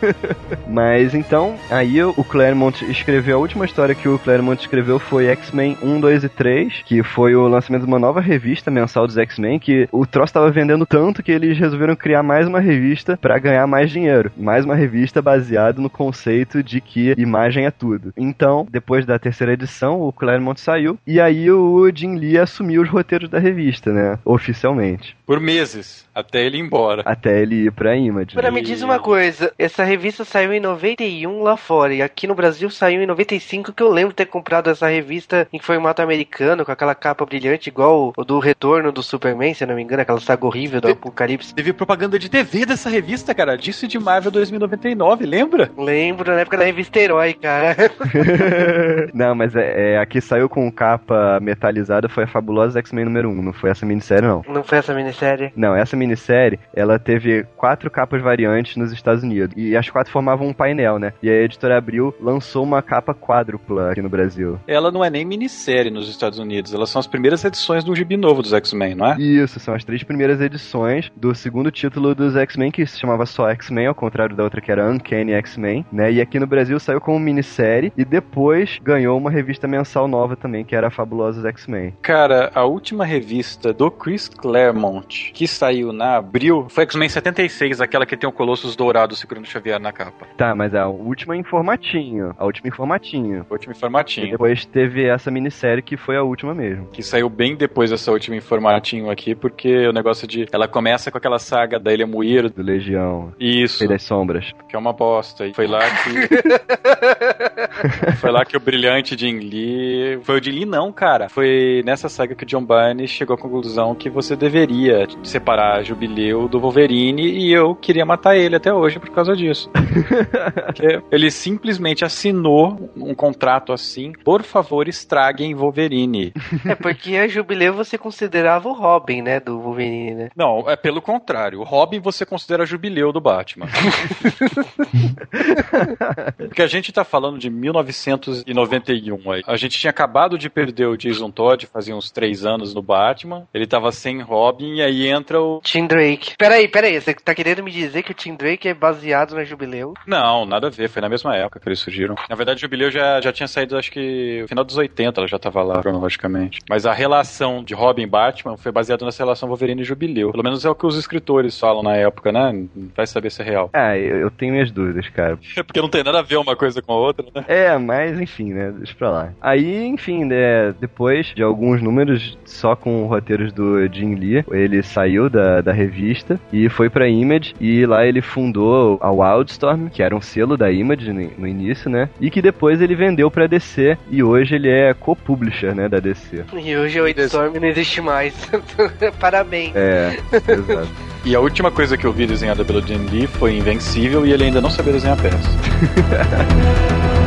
[LAUGHS] Mas então, aí o Claremont escreveu, a última história que o Claremont escreveu foi X-Men 1, 2 e 3, que foi o lançamento de uma nova revista mensal dos X-Men, que o troço tava vendendo tanto que eles resolveram criar mais uma revista para ganhar mais dinheiro. Mais uma revista baseada no conceito de que imagem é tudo. Então, depois da terceira edição, o Claremont saiu e aí o Jim Lee assumiu os roteiros da revista, né? Oficialmente. Por meses, até ele ir embora. Até ele ir pra Image. Agora me diz uma coisa, essa revista saiu em 91 lá fora e aqui no Brasil saiu em 95 que eu lembro ter comprado essa revista em formato americano com aquela capa brilhante igual o do Retorno do Superman, se eu não me engano, aquela saga horrível do Te- Apocalipse. Teve propaganda de TV dessa revista, cara. Disso de Marvel 2099, lembra? Lembro na época da revista Herói, cara. [LAUGHS] não, mas é, é, a que saiu com capa metalizada foi a Fabulosa X-Men número 1, não foi essa minissérie, não. Não foi essa minissérie? Não, essa minissérie, ela teve quatro capas variantes nos Estados Unidos. E as quatro formavam um painel, né? E a editora Abril lançou uma capa quádrupla aqui no Brasil. Ela não é nem minissérie nos Estados Unidos. Elas são as primeiras edições do gibi novo dos X-Men, não é? Isso, são as três primeiras edições do segundo título dos X-Men, que se chamava só X-Men, ao contrário da outra que era Uncanny X-Men, né? E aqui no Brasil saiu como minissérie e depois ganhou uma revista mensal nova também, que era a Fabulosos X-Men. Cara, a última revista do Chris Claremont que saiu na Abril foi X-Men 76, aquela que tem o Colossus dourado segurando o Xavier na capa. Tá, mas a última em formatinho. A última em formatinho. O último em E formatinho. depois teve essa minissérie que foi a última mesmo. Que saiu bem depois dessa última em formatinho aqui, porque o negócio de. Ela começa com aquela saga da Ilha Muir. Do Legião. Isso, Rei das Sombras. que é uma bosta. E foi lá que. [LAUGHS] foi lá que o brilhante Jim Lee. Foi o Jim Lee, não, cara. Foi nessa saga que o John Byrne chegou à conclusão que você deveria separar Jubileu do Wolverine e eu queria matar ele até hoje por causa disso. [LAUGHS] Ele simplesmente assinou um contrato assim. Por favor, estraguem Wolverine. É porque a Jubileu você considerava o Robin, né, do Wolverine, né? Não, é pelo contrário. O Robin você considera Jubileu do Batman. [LAUGHS] Porque a gente tá falando de 1991 aí. A gente tinha acabado de perder o Jason Todd, fazia uns três anos no Batman. Ele tava sem Robin e aí entra o. Tim Drake. Peraí, peraí, você tá querendo me dizer que o Tim Drake é baseado na Jubileu? Não, nada a ver, foi na mesma época que eles surgiram. Na verdade, o Jubileu já, já tinha saído, acho que no final dos 80, ela já tava lá, cronologicamente. Mas a relação de Robin e Batman foi baseada nessa relação Wolverine e Jubileu. Pelo menos é o que os escritores falam na época, né? Vai saber se é real. Ah, eu, eu tenho minhas dúvidas, cara. [LAUGHS] É porque não tem nada a ver uma coisa com a outra, né? É, mas enfim, né? Deixa pra lá. Aí, enfim, né? Depois de alguns números só com roteiros do Jim Lee, ele saiu da, da revista e foi pra Image. E lá ele fundou a Wildstorm, que era um selo da Image no, no início, né? E que depois ele vendeu pra DC. E hoje ele é co-publisher, né? Da DC. E hoje o Storm não existe mais. [LAUGHS] Parabéns. É, exato. [LAUGHS] E a última coisa que eu vi desenhada pelo Jim Lee foi Invencível e ele ainda não sabia desenhar peça. [LAUGHS]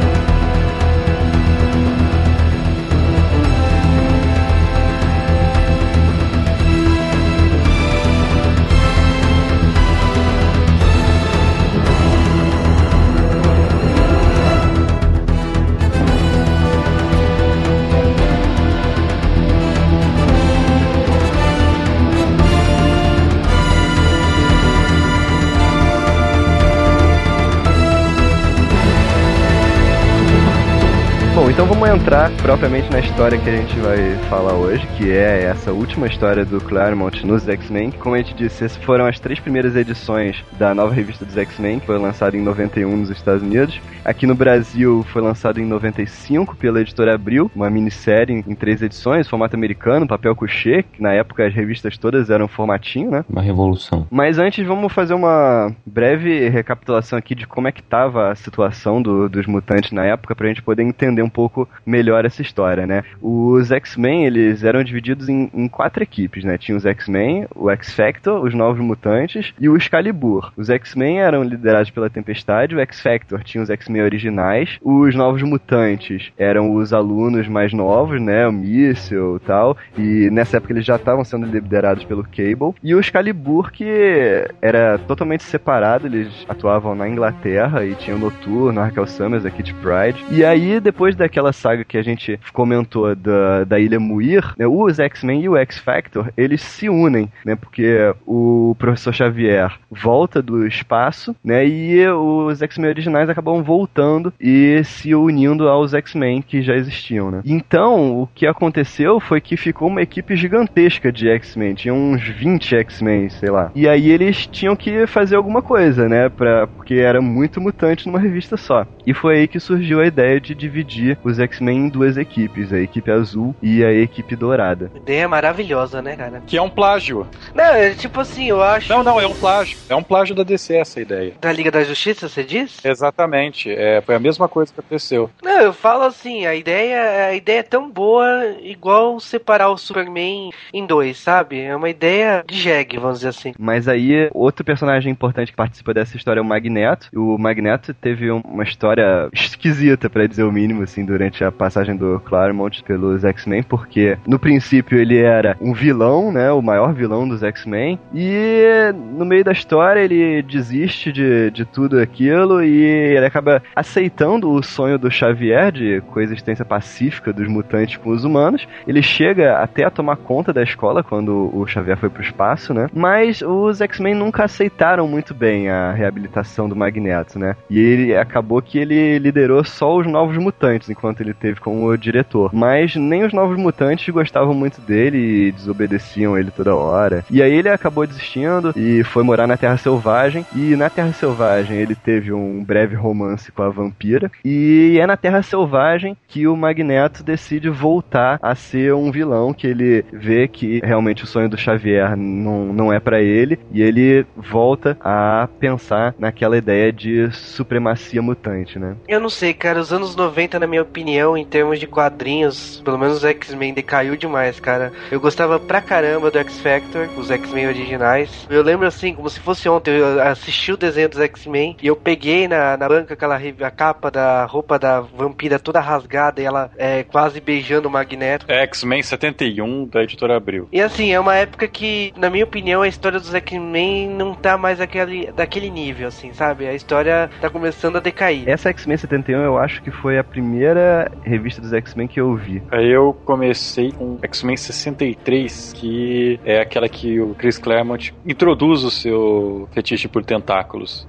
propriamente na história que a gente vai falar hoje, que é essa última história do Claremont nos X-Men. Como a gente disse, essas foram as três primeiras edições da nova revista dos X-Men, que foi lançada em 91 nos Estados Unidos. Aqui no Brasil foi lançado em 95 pela editora Abril, uma minissérie em três edições, formato americano, papel couché, que na época as revistas todas eram formatinho, né? Uma revolução. Mas antes vamos fazer uma breve recapitulação aqui de como é que tava a situação do, dos mutantes na época pra gente poder entender um pouco melhor essa história, né? Os X-Men, eles eram divididos em, em, quatro equipes, né? Tinha os X-Men, o X-Factor, os Novos Mutantes e o Excalibur. Os X-Men eram liderados pela Tempestade, o X-Factor tinha os X-Men originais, os Novos Mutantes eram os alunos mais novos, né? O Míssil e tal, e nessa época eles já estavam sendo liderados pelo Cable, e o Excalibur que era totalmente separado, eles atuavam na Inglaterra e tinha o Noturno, Arkel Summers, a Kit Pride, e aí depois daquela saga que a gente comentou da, da Ilha Muir, né, os X-Men e o X-Factor, eles se unem, né, porque o Professor Xavier volta do espaço, né, e os X-Men originais acabam voltando e se unindo aos X-Men que já existiam, né. Então, o que aconteceu foi que ficou uma equipe gigantesca de X-Men, tinha uns 20 X-Men, sei lá. E aí eles tinham que fazer alguma coisa, né, pra, porque era muito mutante numa revista só. E foi aí que surgiu a ideia de dividir os X-Men em duas equipes, a equipe azul e a equipe dourada. Ideia maravilhosa, né, cara? Que é um plágio. Não, é tipo assim, eu acho. Não, não, é um plágio. É um plágio da DC essa ideia. Da Liga da Justiça, você diz? Exatamente. É, foi a mesma coisa que aconteceu. Não, eu falo assim, a ideia, a ideia é tão boa, igual separar o Superman em dois, sabe? É uma ideia de jegue, vamos dizer assim. Mas aí, outro personagem importante que participa dessa história é o Magneto. O Magneto teve uma história esquisita, para dizer o mínimo, assim, durante a passagem do Claremont pelos X-Men, porque no princípio ele era um vilão, né? O maior vilão dos X-Men. E no meio da história ele desiste de, de tudo aquilo e ele acaba aceitando o sonho do Xavier de coexistência pacífica dos mutantes com os humanos. Ele chega até a tomar conta da escola quando o Xavier foi pro espaço, né? Mas os X-Men nunca aceitaram muito bem a reabilitação do Magneto, né? E ele acabou que ele liderou só os novos mutantes enquanto ele teve como diretor. Mas nem os novos mutantes gostavam muito dele e desobedeciam ele toda hora. E aí ele acabou desistindo e foi morar na Terra Selvagem. E na Terra Selvagem ele teve um breve romance com a vampira. E é na Terra Selvagem que o Magneto decide voltar a ser um vilão que ele vê que realmente o sonho do Xavier não, não é para ele e ele volta a pensar naquela ideia de supremacia mutante, né? Eu não sei, cara, os anos 90, na minha opinião, em termos de quadrinhos, pelo menos o X-Men decaiu demais, cara. Eu gostava pra caramba do X-Factor, os X-Men originais. Eu lembro assim, como se fosse ontem, eu assisti o desenho dos X-Men e eu peguei na, na banca aquela a capa da roupa da vampira toda rasgada e ela é, quase beijando o Magneto. X-Men 71 da editora Abril. E assim, é uma época que, na minha opinião, a história dos X-Men não tá mais aquele, daquele nível, assim, sabe? A história tá começando a decair. Essa X-Men 71 eu acho que foi a primeira revista dos X-Men que eu vi. Aí eu comecei com X-Men 63, que é aquela que o Chris Claremont introduz o seu fetiche por tentáculos.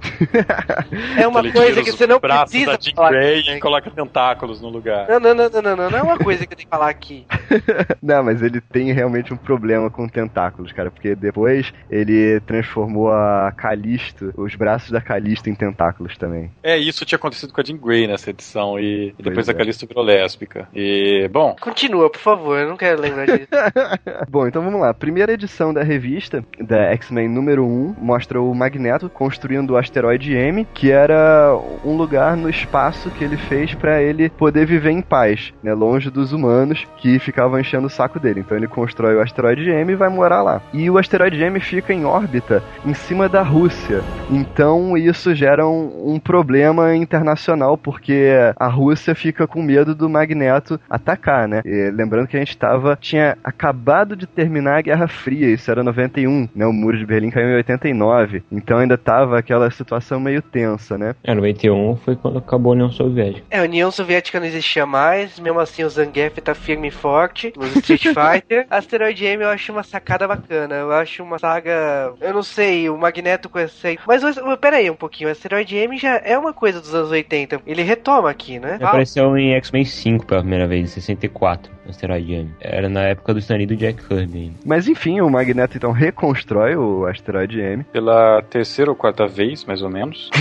[LAUGHS] é uma coisa que você não precisa da Jean Grey e coloca tentáculos no lugar. Não, não, não, não, não, não, não é uma coisa que eu tenho que falar aqui. [LAUGHS] não, mas ele tem realmente um problema com tentáculos, cara, porque depois ele transformou a Calisto, os braços da Calisto em tentáculos também. É, isso tinha acontecido com a Jean Grey nessa edição e, e depois é. a Calisto virou lésbica. E, bom... Continua, por favor, eu não quero lembrar disso. [LAUGHS] bom, então vamos lá. A primeira edição da revista, da X-Men número 1, mostra o Magneto construindo o asteroide M, que era um lugar no espaço que ele fez para ele poder viver em paz, né, longe dos humanos que ficavam enchendo o saco dele. Então ele constrói o asteroide M e vai morar lá. E o asteroide M fica em órbita em cima da Rússia. Então isso gera um, um problema internacional porque a Rússia fica com medo do Magneto atacar, né? E, lembrando que a gente tava tinha acabado de terminar a Guerra Fria, isso era 91, né? O muro de Berlim caiu em 89. Então ainda tava aquela situação meio tensa, né? É, 91 foi quando acabou a União Soviética. É, a União Soviética não existia mais, mesmo assim o Zangief tá firme e forte nos [LAUGHS] Street Fighter. Asteroid M eu acho uma sacada bacana, eu acho uma saga, eu não sei, o Magneto com esse... Mas pera aí um pouquinho, o Asteroid M já é uma coisa dos anos 80, ele retoma aqui, né? Apareceu em X-Men 5 pela primeira vez, em 64, no Asteroid M. Era na época do Stan Lee e do Jack Kirby. ainda. Mas enfim, o Magneto então reconstrói o asteroide M. Pela terceira ou quarta vez, mais ou menos. [LAUGHS]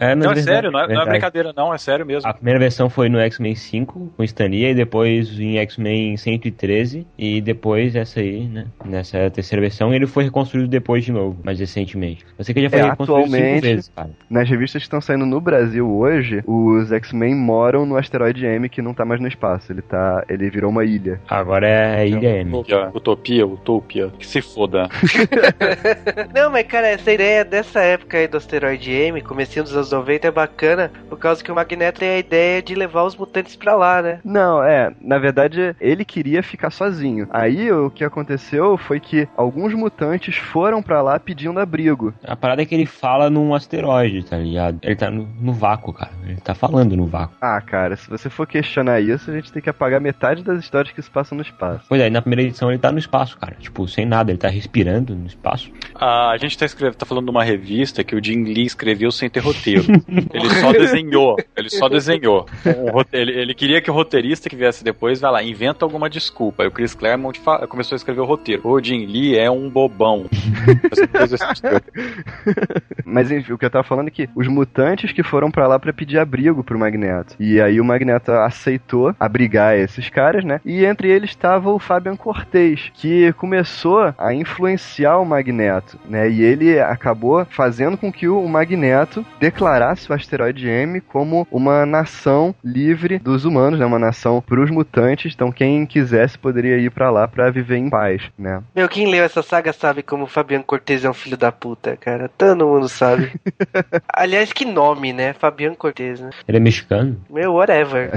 É, na não, é verdade- sério, não é, não é brincadeira, não, é sério mesmo. A primeira versão foi no X-Men 5, com Stan Lee, e depois em X-Men 113, e depois essa aí, né? Nessa terceira versão, ele foi reconstruído depois de novo, mais recentemente. Eu sei que ele já foi É, reconstruído cinco atualmente- vezes, cara. Nas revistas que estão saindo no Brasil hoje, os X-Men moram no asteroide M que não tá mais no espaço. Ele tá. Ele virou uma ilha. Agora é a Ilha M. Utopia, utopia, utopia. Que se foda. [LAUGHS] Não, mas cara, essa ideia dessa época aí do asteroide M, comecinho dos anos 90, é bacana, por causa que o Magneto tem a ideia de levar os mutantes pra lá, né? Não, é, na verdade, ele queria ficar sozinho. Aí o que aconteceu foi que alguns mutantes foram pra lá pedindo abrigo. A parada é que ele fala num asteroide, tá ligado? Ele tá no, no vácuo, cara. Ele tá falando no vácuo. Ah, cara, se você for questionar isso, a gente tem que apagar metade das histórias que se passam no espaço. Pois é, na primeira edição ele tá no espaço, cara. Tipo, sem nada, ele tá respirando no espaço. Ah, a gente tá, escrevendo, tá falando de uma revista que o Jim Lee escreveu sem ter roteiro. ele só [LAUGHS] desenhou. Ele só desenhou. Ele, ele queria que o roteirista que viesse depois, vai lá, inventa alguma desculpa. Aí o Chris Claremont começou a escrever o roteiro. O Jim Lee é um bobão. Assim. [LAUGHS] Mas enfim, o que eu tava falando é que os mutantes que foram pra lá pra pedir abrigo pro Magneto. E aí o Magneto aceitou abrigar esses caras, né? E entre eles estava o Fabian Cortez, que começou a influenciar o Magneto, né? E ele acabou fazendo com que o Magneto declarasse o asteroide M como uma nação livre dos humanos, né? Uma nação pros mutantes. Então quem quisesse poderia ir pra lá pra viver em paz, né? Meu, quem leu essa saga sabe como o Fabiano Cortez é um filho da puta, cara. Todo mundo sabe. [LAUGHS] Aliás, que nome, né? Fabiano Cortez, né? Ele é mexicano. Meu, whatever.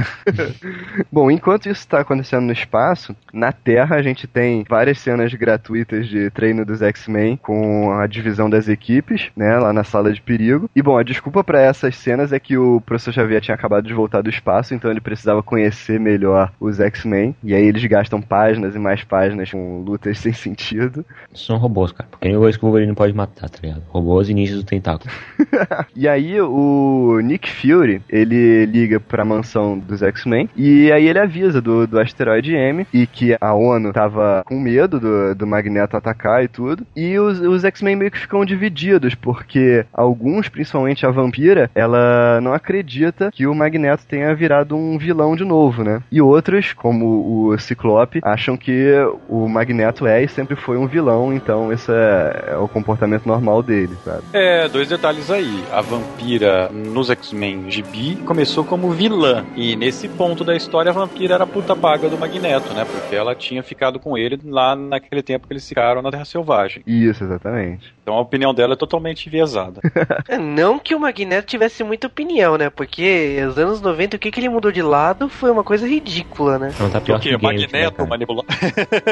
[LAUGHS] Bom, enquanto isso está acontecendo no espaço, na Terra a gente tem várias cenas gratuitas de treino dos X-Men com a divisão das equipes, né, lá na sala de perigo. E bom, a desculpa para essas cenas é que o professor Xavier tinha acabado de voltar do espaço, então ele precisava conhecer melhor os X-Men. E aí eles gastam páginas e mais páginas com lutas [LAUGHS] sem sentido. São robôs, cara. Porque única coisa que o Wolverine pode matar, tá ligado? Robôs e ninjas do tentáculo. [LAUGHS] E aí o Nick Fury, ele liga pra mansão dos X-Men e aí ele avisa do, do asteroide M e que a ONU tava com medo do, do Magneto atacar e tudo. E os, os X-Men meio que ficam divididos, porque alguns, principalmente a Vampira, ela não acredita que o Magneto tenha virado um vilão de novo, né? E outros, como o Ciclope, acham que o Magneto é e sempre foi um vilão, então esse é, é o comportamento normal dele, sabe? É, dois detalhes aí. A vampira nos X-Men Gibi começou como vilã. E nesse ponto da história, a vampira era a puta paga do Magneto, né? Porque ela tinha ficado com ele lá naquele tempo que eles ficaram na Terra Selvagem. Isso, exatamente. Então a opinião dela é totalmente enviesada. [LAUGHS] É, Não que o Magneto tivesse muita opinião, né? Porque nos anos 90 o que, que ele mudou de lado foi uma coisa ridícula, né? Não tá pior o que que? o Gambit, né, Magneto cara? manipular.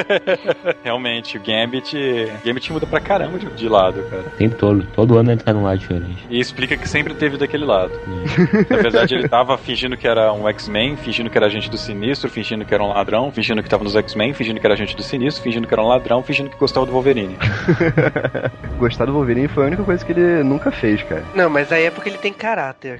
[LAUGHS] Realmente, o Gambit. Gambit muda pra caramba de, de lado, cara. O tempo todo. Todo ano ele tá num lado diferente. E explica que sempre teve daquele lado. Na verdade, ele tava fingindo que era um X-Men, fingindo que era agente do Sinistro, fingindo que era um ladrão, fingindo que tava nos X-Men, fingindo que era agente do Sinistro, fingindo que era um ladrão, fingindo que gostava do Wolverine. [LAUGHS] Gostar do Wolverine foi a única coisa que ele nunca fez, cara. Não, mas aí é porque ele tem caráter.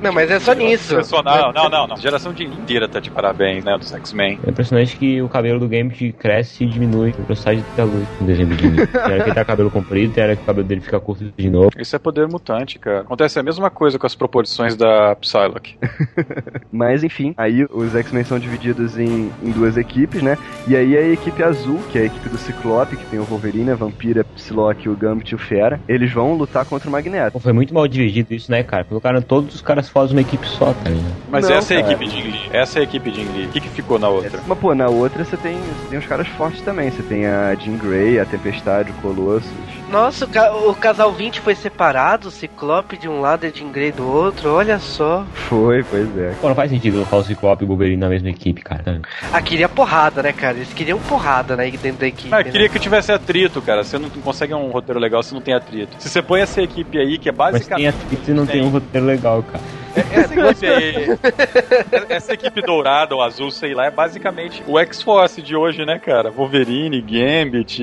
não, mas é só nisso. Pessoal, não, não, não, não. A geração de inteira tá de parabéns, né, dos X-Men. É impressionante que o cabelo do Gambit cresce e diminui a velocidade da luz no desenho do. Tem hora que ele tá cabelo comprido, tem hora que o cabelo dele fica curto de novo. Isso é poder mutante, cara. Acontece a mesma coisa com as proporções da Psylocke. [LAUGHS] Mas enfim, aí os X-Men são divididos em, em duas equipes, né? E aí a equipe azul, que é a equipe do Ciclope, que tem o Wolverine, a Vampira, Psylocke, o Gambit e o Fera, eles vão lutar contra o Magneto. Pô, foi muito mal dividido isso, né, cara? Colocaram todos os caras fora de uma equipe só, tá ligado? Mas Não, essa é a equipe de. Essa é a equipe de. O que, que ficou na outra? Mas pô, na outra você tem, tem os caras fortes também. Você tem a Jean Grey, a Tempestade, o Colossus. Nossa, o, ca- o casal 20 foi separado, o Ciclope de um lado e Jean Grey do outro, olha só. Foi, pois é. Pô, não faz sentido colocar o Ciclope e o Wolverine na mesma equipe, cara. Ah, queria porrada, né, cara? Eles queriam porrada né, dentro da equipe. Ah, né? queria que tivesse atrito, cara. Você não consegue um roteiro legal se não tem atrito. Se você põe essa equipe aí, que é Mas basicamente. tem atrito e não tem um roteiro legal, cara. Essa equipe aí, essa equipe dourada ou azul, sei lá, é basicamente o X-Force de hoje, né, cara? Wolverine, Gambit,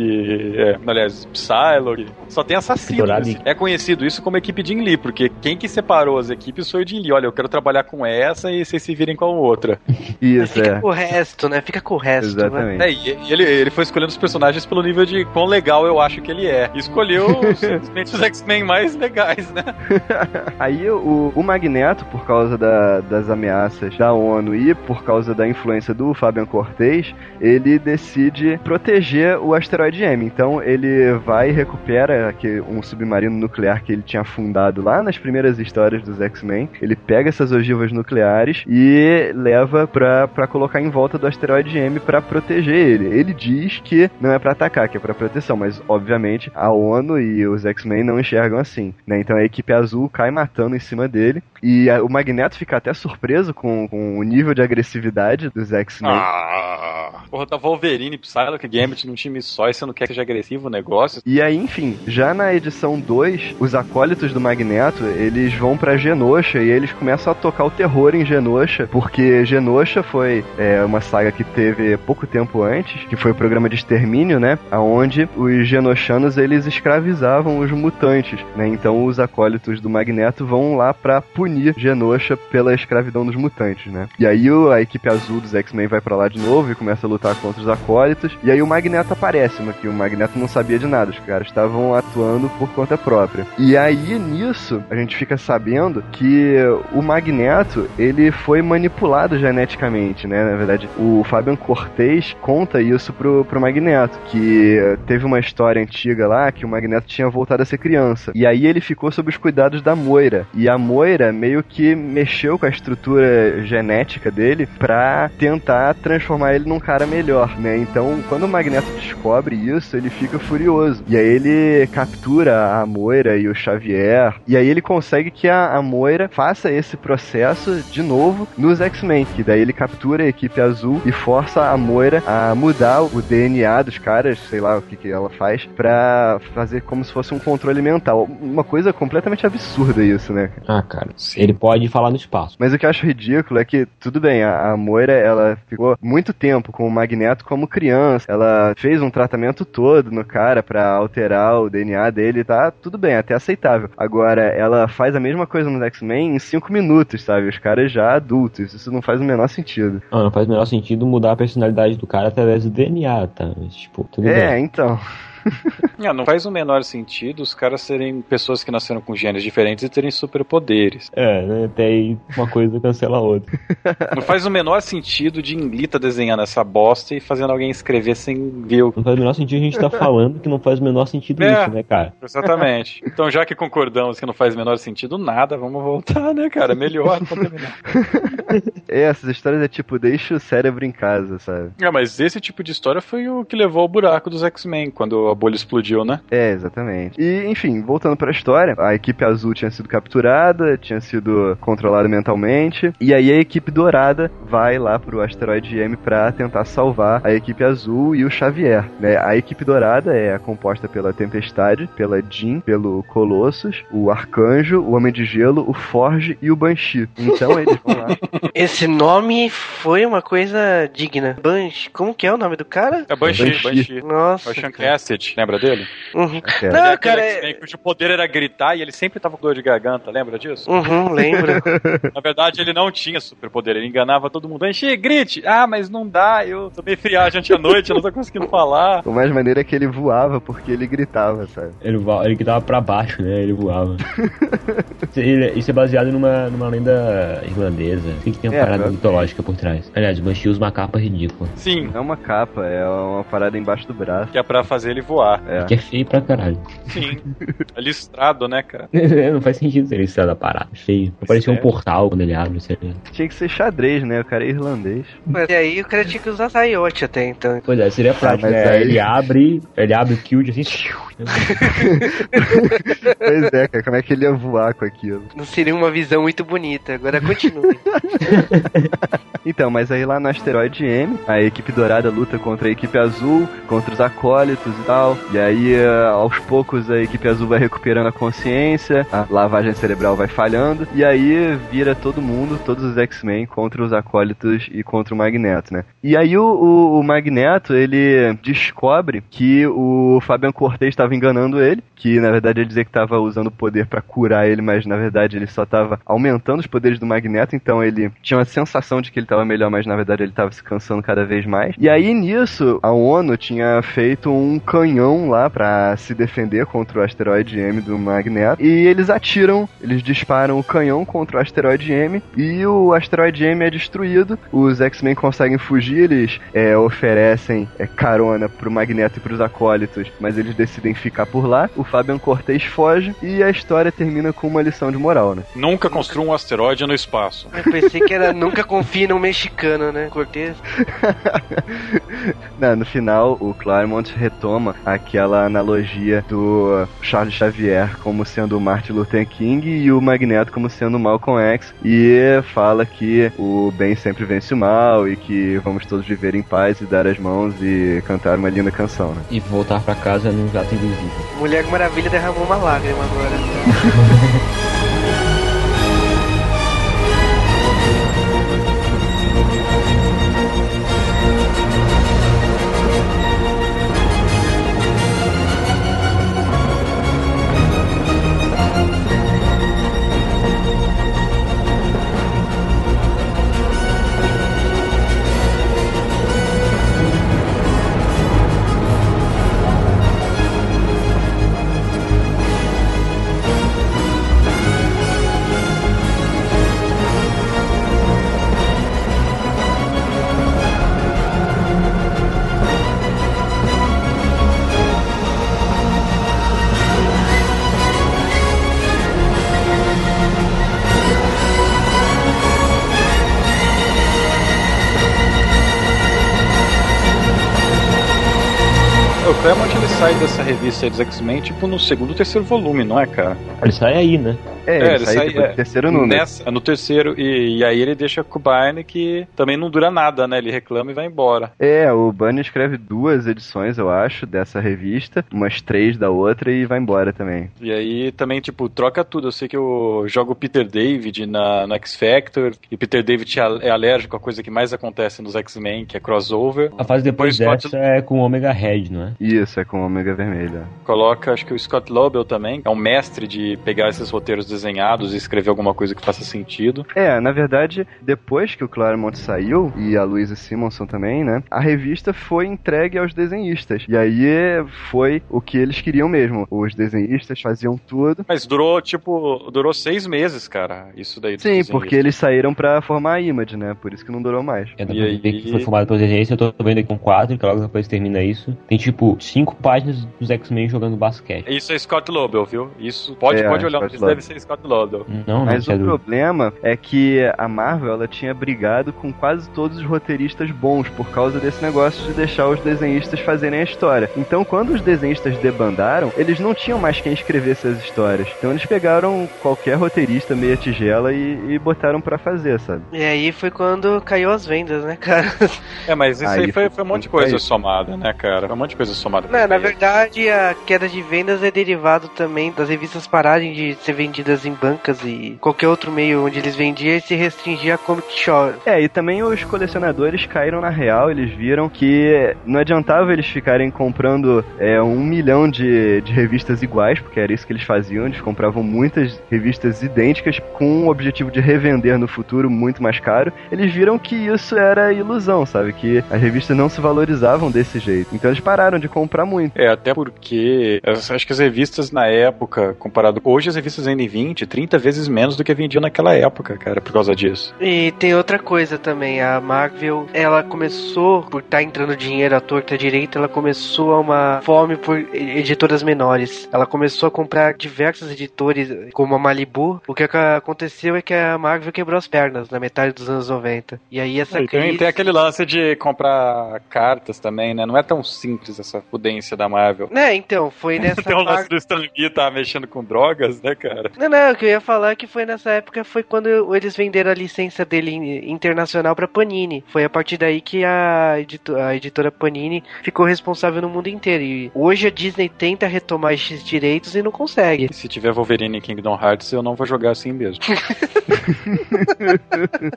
é, aliás, Psylocke. Só tem assassino. Dourado nesse- É conhecido isso como equipe Jin Lee, porque quem que separou as equipes foi o Jin Lee. Olha, eu quero trabalhar com essa e vocês se virem com a outra. [LAUGHS] Isso, Fica é. com o resto, né? Fica com o resto, né? Exatamente. É, e ele, ele foi escolhendo os personagens pelo nível de quão legal eu acho que ele é. E escolheu [LAUGHS] simplesmente os X-Men mais legais, né? [LAUGHS] Aí o, o Magneto, por causa da- das ameaças da ONU e por causa da influência do Fabian Cortez, ele decide proteger o asteroide M. Então ele vai e recupera aqui um submarino nuclear que ele tinha afundado lá nas primeiras histórias dos X-Men. Ele pega essas ogivas nucleares e leva pra, pra colocar em volta do asteroide M pra proteger ele. Ele diz que não é pra atacar, que é pra proteção, mas obviamente a ONU e os X-Men não enxergam assim, né? Então a equipe azul cai matando em cima dele e a- o Magneto fica até surpreso com, com o nível de agressividade dos X-Men. Ah, porra, tá Wolverine, Psylocke, Gambit num time só e você não quer que seja agressivo o negócio? E aí, enfim, já na edição 2, os acólitos do Magneto, eles vão pra Genosha e eles começam a tocar o terror em Genosha, porque Genosha foi é, uma saga que teve pouco tempo antes, que foi o programa de extermínio, né? Aonde os genoshanos, eles escravizavam os mutantes, né? Então os acólitos do Magneto vão lá pra punir Genosha pela escravidão dos mutantes, né? E aí a equipe azul dos X-Men vai pra lá de novo e começa a lutar contra os acólitos, e aí o Magneto aparece, mas que o Magneto não sabia de nada, os caras estavam atuando por conta própria. E aí nisso, a gente fica sabendo que o Magneto, ele foi manipulado geneticamente, né? Na verdade, o Fabian Cortez conta isso pro, pro Magneto, que teve uma história antiga lá que o Magneto tinha voltado a ser criança. E aí ele ficou sob os cuidados da Moira. E a Moira meio que mexeu com a estrutura genética dele pra tentar transformar ele num cara melhor, né? Então, quando o Magneto descobre isso, ele fica furioso. E aí ele captura a Moira e o Xavier. E aí ele consegue que a, a Moira faça esse processo de novo nos X-Men. Que daí ele captura a equipe azul e força a Moira a mudar o DNA dos caras, sei lá o que, que ela faz, pra fazer como se fosse um controle mental. Uma coisa completamente absurda isso, né? Ah, cara. Ele pode falar no espaço. Mas o que eu acho ridículo é que, tudo bem, a, a Moira, ela ficou muito tempo com o Magneto como criança. Ela fez um tratamento todo no cara pra alterar o DNA dele, tá? Tudo bem, até aceitável. Agora, ela faz a mesma coisa no X-Men em 5 minutos, sabe? Os caras já adultos. Isso não faz o menor sentido. Ah, não faz o menor sentido mudar a personalidade do cara através do DNA, tá? Tipo, tudo é, bem. então. Não, [LAUGHS] não faz o menor sentido os caras serem pessoas que nasceram com genes diferentes e terem superpoderes. É, né? Até aí uma coisa cancela a outra. [LAUGHS] Não faz o menor sentido de Inglita desenhando essa bosta e fazendo alguém escrever sem ver o. Não faz o menor sentido a gente estar falando que não faz o menor sentido É. isso, né, cara? Exatamente. Então, já que concordamos que não faz o menor sentido nada, vamos voltar, né, cara? Melhor pra terminar. É, essas histórias é tipo, deixa o cérebro em casa, sabe? É, mas esse tipo de história foi o que levou ao buraco dos X-Men, quando a bolha explodiu, né? É, exatamente. E, enfim, voltando pra história, a equipe azul tinha sido capturada, tinha sido controlada mentalmente, e aí a equipe dourada vai lá pro asteroide M pra tentar salvar a equipe azul e o Xavier. Né? A equipe dourada é composta pela Tempestade, pela Jean, pelo Colossus, o Arcanjo, o Homem de Gelo, o Forge e o Banshee. Então eles vão lá. [LAUGHS] Esse nome foi uma coisa digna. Banshee, como que é o nome do cara? É Banshee, Banshee. Banshee. Nossa. É o Lembra dele? Uhum. É. Ele é Não, cara, X-Men cujo poder era gritar e ele sempre tava com dor de garganta, lembra disso? Uhum, lembro. [LAUGHS] Na verdade, ele não tinha superpoder, ele enganava todo mundo. Enche, grite! Ah, mas não dá, eu tomei friagem ontem à noite, eu não tô conseguindo falar. [LAUGHS] O mais maneiro é que ele voava porque ele gritava, sabe? Ele, voa- ele que tava pra baixo, né? Ele voava. [LAUGHS] isso, é baseado numa, numa lenda irlandesa. O que, que tem uma É, parada mitológica por trás? Aliás, o Banshee usa uma capa ridícula. Sim, Não é uma capa, é uma parada embaixo do braço. que é pra fazer ele voar. É. Que é feio pra caralho. Sim. É listrado, né, cara? [LAUGHS] não faz sentido ser isso da parada. Feio. Parecia um Sério? portal quando ele abre, sei lá. Tinha que ser xadrez, né? O cara é irlandês. Mas e aí o cara tinha que usar Saiote até então. Pois é, seria prático, mas né? aí- Ele abre, ele abre o kill assim. [LAUGHS] [LAUGHS] Pois é, cara, como é que ele ia voar com aquilo? Não seria uma visão muito bonita. Agora continue. Então, mas aí lá no asteroide M, a equipe dourada luta contra a equipe azul, contra os acólitos e tal. Cerebral. E aí, eh, aos poucos, a equipe azul vai recuperando a consciência, a lavagem cerebral vai falhando. E aí vira todo mundo, todos os X-Men contra os acólitos e contra o Magneto, né? E aí o, o, o Magneto, ele descobre que o Fabian Cortez estava enganando ele, que na verdade ele dizia que estava usando o poder para curar ele, mas na verdade ele só estava aumentando os poderes do Magneto, então ele tinha uma sensação de que ele estava melhor, mas na verdade ele estava se cansando cada vez mais. E aí nisso, a ONU tinha feito um canhão lá para se defender contra o asteroide M do Magneto, e eles atiram, eles disparam o canhão contra o asteroide M, e o asteroide M é destruído, os X-Men conseguem fugir, eles é, oferecem é, carona pro Magneto e pros acólitos, mas eles decidem ficar por lá. O Fabian Cortez foge e a história termina com uma lição de moral, né? Nunca construa um asteroide no espaço. Eu pensei que era nunca confie no mexicano, né? Cortez. [LAUGHS] Não, no final, o Claremont retoma aquela analogia do Charles Xavier como sendo o Martin Luther King e o Magneto como sendo o Malcolm X e fala que o bem sempre vence o mal e que vamos todos viver em paz e dar as mãos e cantar uma linda canção, né? E voltar pra casa num jato invisível. Mulher Maravilha derramou uma lágrima agora. [LAUGHS] revista dos X-Men, tipo, no segundo ou terceiro volume, não é, cara? Ele sai aí, né? É, É, ele ele sai, é. terceiro número. Nessa, no terceiro, e, e aí ele deixa com o Barney que também não dura nada, né? Ele reclama e vai embora. É, o Bunny escreve duas edições, eu acho, dessa revista, umas três da outra e vai embora também. E aí também, tipo, troca tudo. Eu sei que eu jogo o Peter David na, no X Factor, e Peter David é alérgico à coisa que mais acontece nos X-Men, que é crossover. A fase depois Scott- dessa é com o Omega Red, não é? Isso, é com o Ômega Vermelho. Coloca, acho que o Scott Lobel também, é um mestre de pegar esses roteiros desenhados e escrever alguma coisa que faça sentido. É, na verdade, depois que o Claremont saiu, e a Louise Simonson também, né? A revista foi entregue aos desenhistas. E aí foi o que eles queriam mesmo. Os desenhistas faziam tudo. Mas durou, tipo, durou seis meses, cara, isso daí. Sim, porque eles saíram pra formar a Image, né? Por isso que não durou mais. É, E aí- que foi formado pelos desenhistas, eu tô vendo aqui com quatro, que logo depois termina isso. Tem tipo cinco páginas dos X-Men jogando basquete. Isso é Scott Lobel, viu? Isso, pode, É, pode olhar, isso deve ser Scott Lobel. Não, não, Mas o problema é que a Marvel ela tinha brigado com quase todos os roteiristas bons por causa desse negócio de deixar os desenhistas fazerem a história. Então, quando os desenhistas debandaram, eles não tinham mais quem escrevesse as histórias. Então, eles pegaram qualquer roteirista meia tigela e, e botaram pra fazer, sabe? E aí foi quando caiu as vendas, né, cara? É, mas isso Aí aí, foi, foi um monte de coisa foi- somada, né, cara? Foi um monte de coisa somada. Não, na verdade, a queda de vendas é derivado também das revistas pararem de ser vendidas em bancas e qualquer outro meio onde eles vendiam e se restringir a Comic Shop. É, e também os colecionadores caíram na real, eles viram que não adiantava eles ficarem comprando é, um milhão de, de revistas iguais, porque era isso que eles faziam, eles compravam muitas revistas idênticas com o objetivo de revender no futuro muito mais caro. Eles viram que isso era ilusão, sabe? Que as revistas não se valorizavam desse jeito. Então eles pararam de comprar muito. É, até porque acho que as revistas na época, comparado. Hoje as revistas vendem 20, 30 vezes menos do que vendiam naquela época, cara, por causa disso. E tem outra coisa também, a Marvel, ela começou, por estar entrando dinheiro à torta à direita, ela começou a uma fome por editoras menores. Ela começou a comprar diversos editores, como a Malibu. O que ac- aconteceu é que a Marvel quebrou as pernas na metade dos anos 90. E aí essa E tem, crise... tem aquele lance de comprar cartas também, né? Não é tão simples essa pudência da Marvel. Né, então, foi [LAUGHS] nessa Tem o lance do Stan Lee tá mexendo com drogas, né, cara? Não, não, o que eu ia falar é que foi nessa época, foi quando eles venderam a licença dele in- internacional pra Panini. Foi a partir daí que a, edito- a editora Panini ficou responsável no mundo inteiro. E hoje a Disney tenta retomar esses direitos e não consegue. E se tiver Wolverine em Kingdom Hearts, eu não vou jogar assim mesmo. [LAUGHS]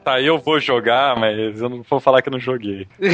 tá, eu vou jogar, mas eu não vou falar que eu não joguei. [LAUGHS]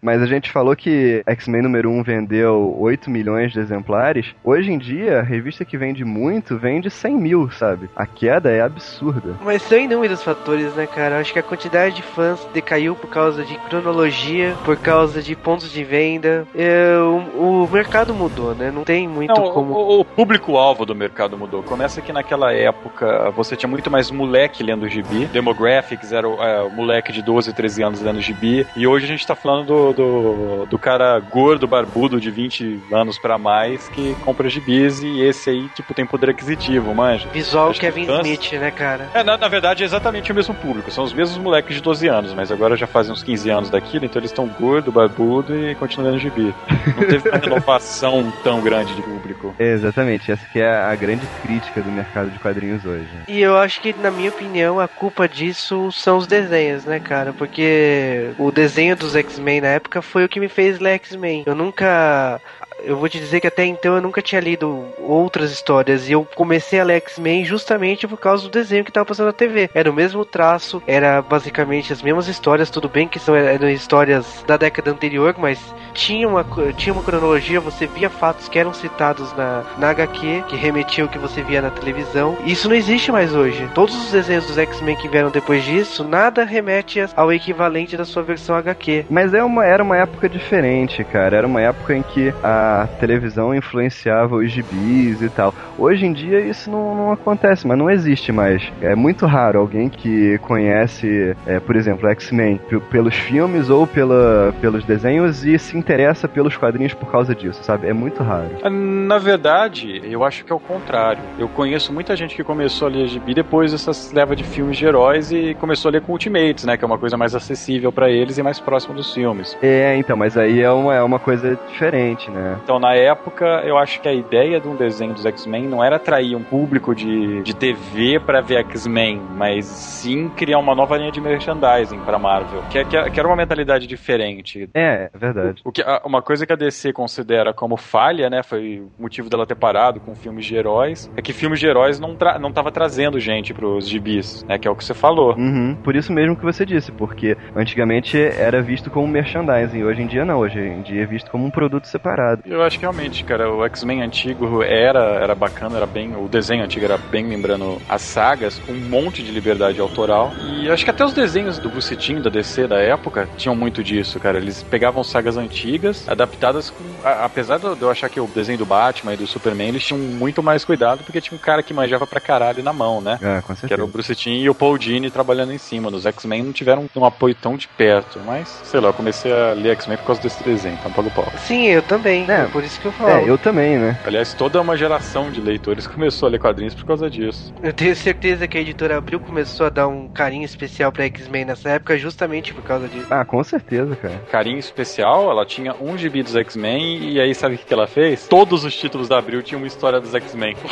Mas a gente falou que X-Men número 1 vendeu 8 milhões de exemplares. Hoje em dia, a revista que vende muito vende 100 mil, sabe? A queda é absurda. Mas são inúmeros fatores, né, cara? Acho que a quantidade de fãs decaiu por causa de cronologia, por causa de pontos de venda. É, o, o mercado mudou, né? Não tem muito Não, como. o, o público-alvo do mercado mudou. Começa que naquela época você tinha muito mais moleque lendo gibi. Demographics era o, é, o moleque de 12, 13 anos lendo gibi. E hoje a gente tá falando do, do, do cara gordo, barbudo, de 20 anos pra mais, que compra gibis e esse aí, tipo, tem poder aquisitivo, manja. Visual Acho Kevin fãs- Smith, né, cara? É, na, na verdade é exatamente o mesmo público, são os mesmos moleques de 12 anos, mas agora já fazem uns 15 anos daquilo, então eles estão gordo, barbudo e continuam lendo gibi. Não teve uma [LAUGHS] renovação tão grande de público. É, exatamente, essa que é a grande crítica do mercado de quadrinhos hoje. E eu acho que, na minha opinião, a culpa disso são os desenhos, né, cara? Porque o desenho dos X-Men na época foi o que me fez ler X-Men. Eu nunca. Eu vou te dizer que até então eu nunca tinha lido outras histórias e eu comecei a ler X-Men justamente por causa do desenho que tava passando na TV. Era o mesmo traço, era basicamente as mesmas histórias, tudo bem que são eram histórias da década anterior, mas tinha uma, tinha uma cronologia, você via fatos que eram citados na, na HQ, que remetiam ao que você via na televisão. Isso não existe mais hoje. Todos os desenhos dos X-Men que vieram depois disso, nada remete ao equivalente da sua versão HQ. Mas é uma, era uma época diferente, cara. Era uma época em que a televisão influenciava os gibis e tal. Hoje em dia isso não, não acontece, mas não existe mais. É muito raro alguém que conhece, é, por exemplo, X-Men pelos filmes ou pela, pelos desenhos e se interessa pelos quadrinhos por causa disso, sabe? É muito raro. Na verdade, eu acho que é o contrário. Eu conheço muita gente que começou a ler gibi depois dessas leva de filmes de heróis e começou a ler com Ultimates, né? Que é uma coisa mais acessível pra eles e mais próxima dos filmes. É, então, mas aí é uma, é uma coisa diferente, né? Então, na época, eu acho que a ideia de um desenho dos X-Men não era atrair um público de, de TV pra ver X-Men, mas sim criar uma nova linha de merchandising pra Marvel, que, é- que, é- que era uma mentalidade diferente. É, é verdade. O que, a- uma coisa que a DC considera como falha, né, foi o motivo dela ter parado com filmes de heróis, é que filmes de heróis não, tra não tava trazendo gente pros gibis, né, que é o que você falou. Uhum, por isso mesmo que você disse, porque antigamente era visto como merchandising, hoje em dia não, hoje em dia é visto como um produto separado. Eu acho que realmente, cara, o X-Men antigo era, era bacana, era bem. O desenho antigo era bem lembrando as sagas, com um monte de liberdade autoral. E acho que até os desenhos do Bucetim, da DC da época, tinham muito disso, cara. Eles pegavam sagas antigas, adaptadas com. a- apesar de eu achar que o desenho do Batman e do Superman, eles tinham muito mais cuidado, porque tinha um cara que manjava pra caralho na mão, né? Ah, com Que era certeza. o Bruce Timm e o Paul Dini trabalhando em cima. Nos X-Men não tiveram um apoio tão de perto. Mas, sei lá, eu comecei a ler X-Men por causa desse desenho, então pago pau. Sim, eu também. É. É por isso que eu falo. É, eu também, né? Aliás, toda uma geração de leitores começou a ler quadrinhos por causa disso. Eu tenho certeza que a editora Abril começou a dar um carinho especial pra X-Men nessa época justamente por causa disso. Ah, com certeza, cara. Carinho especial, ela tinha um gibi dos X-Men e aí sabe o que ela fez? Todos os títulos da Abril tinham uma história dos X-Men. [LAUGHS]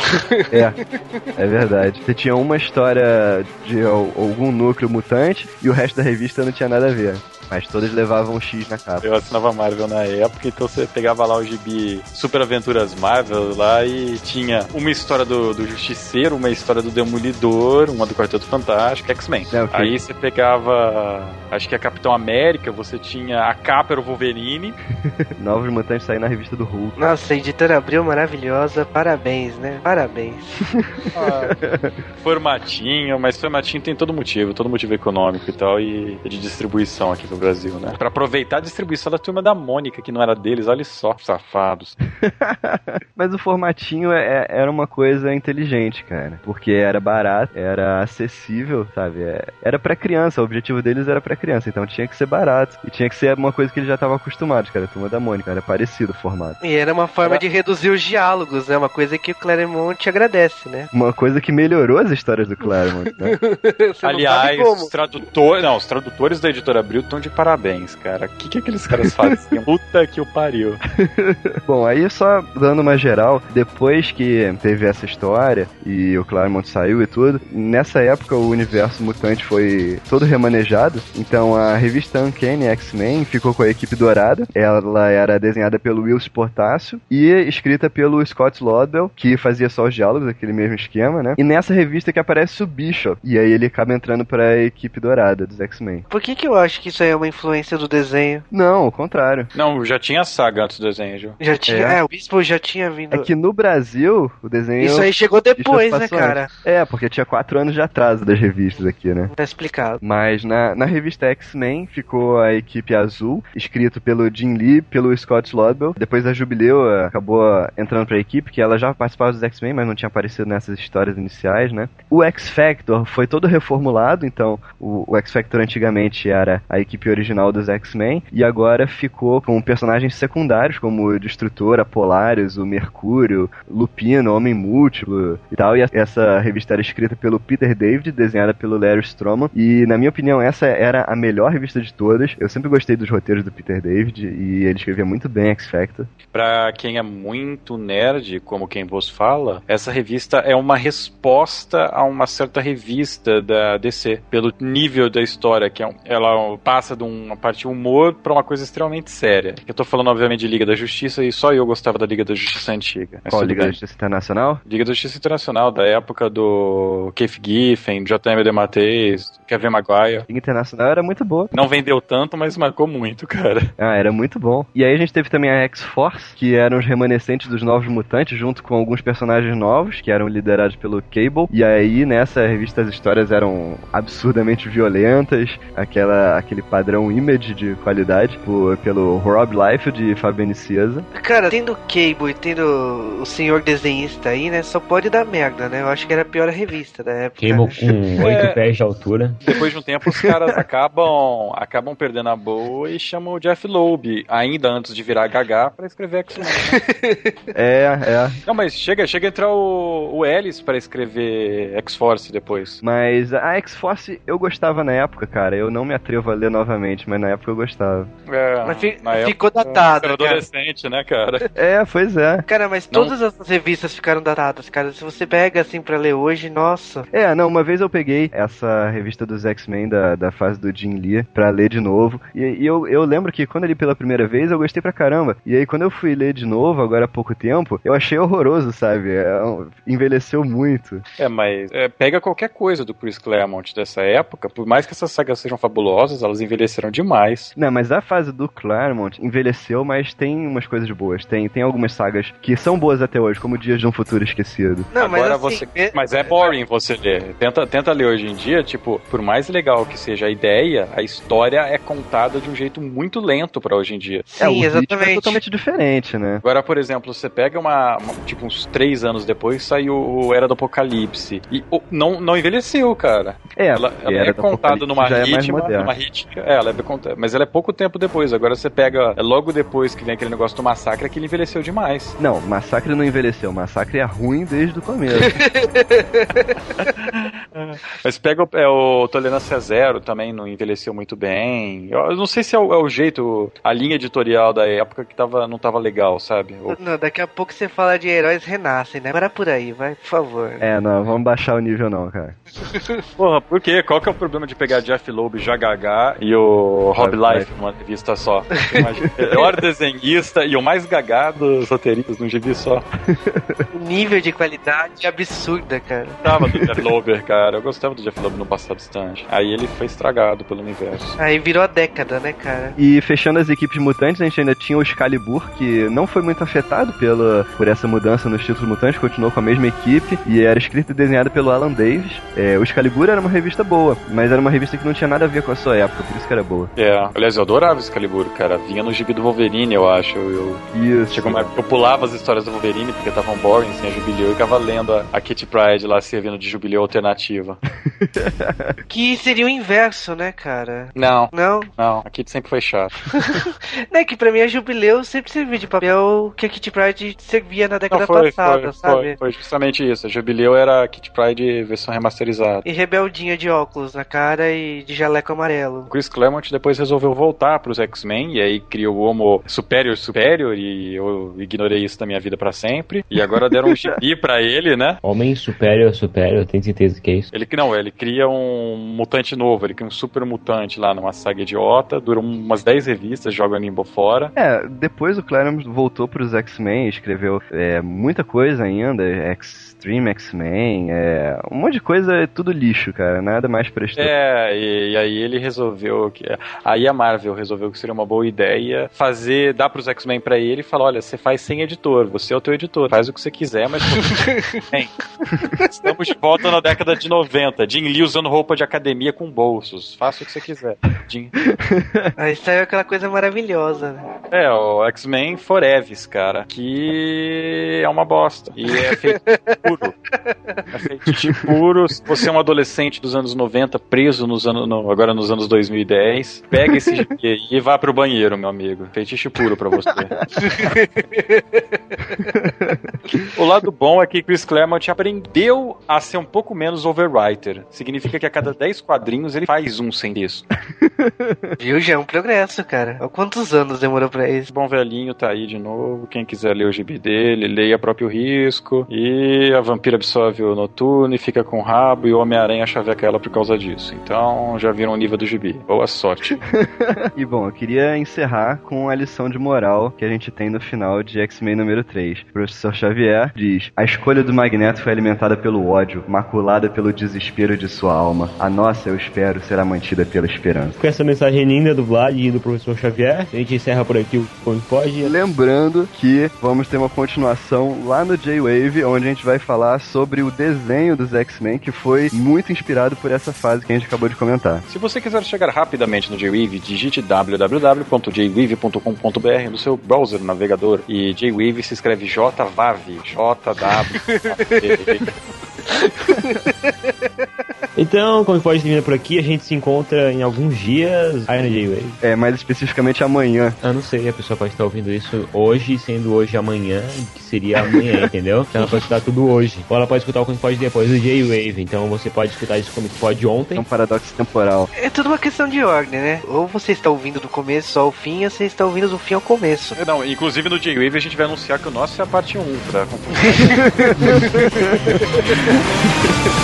É, é verdade. Você tinha uma história de al- algum núcleo mutante e o resto da revista não tinha nada a ver. Mas todas levavam um X na capa. Eu assinava Marvel na época, então você pegava lá o gibi Super Aventuras Marvel lá e tinha uma história do, do Justiceiro, uma história do Demolidor, uma do Quarteto Fantástico, X-Men. É, ok. Aí você pegava, acho que a Capitão América, você tinha a capa era o Wolverine, [LAUGHS] Novos mutantes saíram na revista do Hulk. Nossa, a editora Abril maravilhosa, parabéns, né? Parabéns. [LAUGHS] formatinho, mas formatinho tem todo motivo, todo motivo econômico e tal, e de distribuição aqui no Brasil, né? Pra aproveitar a distribuição da turma da Mônica, que não era deles, olha só, safados. [LAUGHS] Mas o formatinho é- era uma coisa inteligente, cara. Porque era barato, era acessível, sabe? É- Era pra criança, o objetivo deles era pra criança. Então tinha que ser barato. E tinha que ser uma coisa que eles já estavam acostumados, cara. A turma da Mônica, era parecido o formato. E era uma forma de reduzir os diálogos, né? Uma coisa que o Claremont agradece, né? Uma coisa que melhorou as histórias do Claremont, né? [LAUGHS] Aliás, os tradutores, não, os tradutores da editora Abril estão de de parabéns, cara. O que, que aqueles caras fazem? [LAUGHS] Puta que o pariu. [LAUGHS] Bom, aí só dando uma geral, depois que teve essa história e o Claremont saiu e tudo, nessa época o universo mutante foi todo remanejado, então a revista Uncanny X-Men ficou com a equipe dourada, ela era desenhada pelo Will Sportácio e escrita pelo Scott Lobdell, que fazia só os diálogos, aquele mesmo esquema, né? E nessa revista que aparece o Bishop, e aí ele acaba entrando pra equipe dourada dos X-Men. Por que que eu acho que isso aí é uma influência do desenho? Não, ao contrário. Não, já tinha saga antes do desenho, Ju. Já tinha, É. é, o Bispo já tinha vindo. É que no Brasil, o desenho. Isso aí chegou depois, né, passou cara? antes. É, porque tinha quatro anos de atraso das revistas aqui, né? Tá explicado. Mas na, na revista X-Men ficou a equipe azul, escrito pelo Jim Lee, pelo Scott Lobdell. Depois a Jubileu eh, acabou entrando pra equipe, que ela já participava dos X-Men, mas não tinha aparecido nessas histórias iniciais, né? O X-Factor foi todo reformulado, então o, o X-Factor antigamente era a equipe original dos X-Men, e agora ficou com personagens secundários, como o Destrutor, a Polaris, o Mercúrio, Lupino, Homem Múltiplo e tal. E essa revista era escrita pelo Peter David, desenhada pelo Larry Stroman. E, na minha opinião, essa era a melhor revista de todas. Eu sempre gostei dos roteiros do Peter David e ele escrevia muito bem X Factor. Pra quem é muito nerd, como quem vos fala, essa revista é uma resposta a uma certa revista da DC, pelo nível da história, que é ela passa de uma parte humor pra uma coisa extremamente séria. Eu tô falando, obviamente, de Liga da Justiça e só eu gostava da Liga da Justiça antiga. Qual Liga da. Justiça Internacional? Liga da Justiça Internacional, da época do Keith Giffen, J.M. DeMatteis, Kevin Maguire. Liga Internacional era muito boa. Não vendeu tanto, mas marcou muito, cara. Ah, era muito bom. E aí a gente teve também a X-Force, que eram os remanescentes dos Novos Mutantes, junto com alguns personagens novos, que eram liderados pelo Cable. E aí, nessa revista, as histórias eram absurdamente violentas, aquela, aquele padrão image de qualidade, por- pelo Rob Liefeld e Fabiane Cieza. Cara, tendo o Cable e tendo o senhor desenhista aí, né, só pode dar merda, né? Eu acho que era a pior revista da época. Cable né? com [LAUGHS] 8 É. pés de altura. Depois de um tempo, os caras [LAUGHS] acabam, acabam perdendo a boa e chamam o Jeff Loeb, ainda antes de virar Gaga, pra escrever X-Men. [LAUGHS] É, é. Não, mas chega, chega a entrar o, o Ellis pra escrever X-Force depois. Mas a X-Force eu gostava na época, cara. Eu não me atrevo a ler novamente, mas na época eu gostava. É, Mas fi- na ficou época, datado, Era cara. adolescente, né, cara? É, pois é. Cara, mas Não. todas essas revistas ficaram datadas, cara. Se você pega assim pra ler hoje, nossa. É, não, uma vez eu peguei essa revista dos X-Men da, da fase do Jim Lee pra ler de novo. E, e eu, eu lembro que quando eu li pela primeira vez eu gostei pra caramba. E aí quando eu fui ler de novo, agora há pouco tempo, eu achei horroroso, sabe? É, um- envelheceu muito. É, mas é, pega qualquer coisa do Chris Claremont dessa época, por mais que essas sagas sejam fabulosas, elas envelheceram demais. Não, mas a fase do Claremont envelheceu, mas tem umas coisas boas. Tem, tem algumas sagas que são boas até hoje, como Dias de um Futuro Esquecido. Não, Agora mas assim, você. é- Mas é boring você ler. Tenta, tenta ler hoje em dia, tipo, por mais legal que seja a ideia, a história é contada de um jeito muito lento pra hoje em dia. é, o Sim, ritmo é exatamente. totalmente diferente, né? Agora, por exemplo, você pega uma, uma- Tipo, uns três anos depois saiu o Era do Apocalipse. E oh, não, não envelheceu, cara. É, Ela, ela era é contada numa é ritma, moderno. numa rítmica. É, ela é. Mas ela é pouco tempo depois. Agora você pega. É logo depois que vem aquele negócio do massacre que ele envelheceu demais. Não, Massacre não envelheceu. Massacre é ruim desde o começo. [LAUGHS] Mas pega o, é, o Tolerância Zero também, não envelheceu muito bem. Eu, eu não sei se é o, é o jeito, a linha editorial da época que tava, não tava legal, sabe? Ou- Não, daqui a pouco você fala de heróis renascem, né? Para por aí, vai, por favor. é, não, vamos baixar o nível não, cara. [LAUGHS] Porra, por quê? Qual que é o problema de pegar Jeff Loeb, Jagagá e o Rob Life numa revista só? Imagina, o melhor desenhista e o mais gagá dos roteiristas num gibi só. O nível de qualidade é absurda, cara. Gostava do Jeff Loeb, cara. Eu gostava do Jeff Loeb no passado distante. Aí ele foi estragado pelo universo. Aí virou a década, né, cara? E fechando as equipes mutantes, a gente ainda tinha o Excalibur, que não foi muito afetado pela, por essa mudança nos títulos mutantes, continuou com a mesma equipe e era escrito e desenhado pelo Alan Davis. É, o Excalibur era uma revista boa, mas era uma revista que não tinha nada a ver com a sua época, por isso que era boa. É, aliás, eu adorava Excalibur, cara. Vinha no gibi do Wolverine, eu acho. Eu, Isso. Chegou uma eu pulava as histórias do Wolverine porque estavam boring, sem a Jubileu, e ficava lendo a, a Kitty Pride lá servindo de Jubileu alternativa. [LAUGHS] Que seria o inverso, né, cara? Não, Não? não, a Kitty sempre foi chata. [LAUGHS] Né, que pra mim a Jubileu sempre serviu de papel que a Kitty Pride servia na década Não, foi, passada, foi, sabe? foi, foi justamente isso. A Jubileu era a Kitty Pride versão remasterizada. E rebeldinha de óculos na cara e de jaleco amarelo. O Chris Claremont depois resolveu voltar para os X-Men e aí criou o Homo Superior Superior e eu ignorei isso da minha vida para sempre. E agora deram um gibi para ele, né? Homem Superior Superior, tem certeza que é isso? Ele não, ele cria um mutante novo, ele cria um super mutante lá numa saga idiota, dura umas 10 revistas, joga Nimbo fora. É, depois o Claremont voltou para os X-Men, escreveu é, muita coisa ainda, Extreme X-Men, é, um monte de coisa, é tudo lixo, cara, nada mais prestou. É, e, e, aí ele resolveu que aí a Marvel resolveu que seria uma boa ideia fazer, dar pros X-Men para ele e falar, olha, você faz sem editor, você é o teu editor, faz o que você quiser, mas [LAUGHS] Bem, estamos de volta na década de 90, Jim Lee usando roupa de academia com bolsos, faça o que você quiser. Jim. [LAUGHS] Aí saiu aquela coisa maravilhosa, né? É, o X-Men Forever, cara, que é uma bosta. E é feito puro. É feito puro. Se você é um adolescente dos anos 90, preso nos anos, no, agora nos anos 2010, pega esse GP e vá pro banheiro, meu amigo. Feitiço puro pra você. [LAUGHS] o lado bom é que Chris Claremont aprendeu a ser um pouco menos overwriter. Significa que a cada 10 quadrinhos ele faz um sem isso. Viu? Já é um progresso, cara. Há quantos anos demorou pra isso? Bom velhinho tá aí de novo. Quem quiser ler o gibi dele, leia próprio risco. E a vampira absorve o noturno e fica com o rabo. E o Homem-Aranha chaveca ela por causa disso. Então já viram o nível do gibi. Boa sorte. [LAUGHS] e bom, eu queria encerrar com a lição de moral que a gente tem no final de X-Men número 3. O professor Xavier diz: A escolha do Magneto foi alimentada pelo ódio, maculada pelo desespero de sua alma. A nossa, eu espero, será mantida pela esperança. Com essa mensagem linda do Vlad e do professor Xavier, a gente encerra por aqui o Como Pode. Lembrando que vamos ter uma continuação lá no J-Wave, onde a gente vai falar sobre o desenho dos X-Men, que foi muito inspirado por essa fase que a gente acabou de comentar. Se você quiser chegar rapidamente no J-Wave, digite www.jwave.com.br no seu browser navegador. E J-Wave se escreve J-W-A-V. J-W. [LAUGHS] Então, como pode terminar por aqui, a gente se encontra em alguns dias aí no J-Wave. É, mais especificamente amanhã. Ah, não sei, a pessoa pode estar ouvindo isso hoje, sendo hoje amanhã, que seria amanhã, [LAUGHS] entendeu? Então ela pode escutar tudo hoje. Ou ela pode escutar o Como Pode depois do J-Wave. Então você pode escutar isso como pode ontem. É um paradoxo temporal. É tudo uma questão de ordem, né? Ou você está ouvindo do começo ao fim, ou você está ouvindo do fim ao começo. Não, inclusive no J-Wave a gente vai anunciar que o nosso é a parte 1, pra [LAUGHS] é [LAUGHS]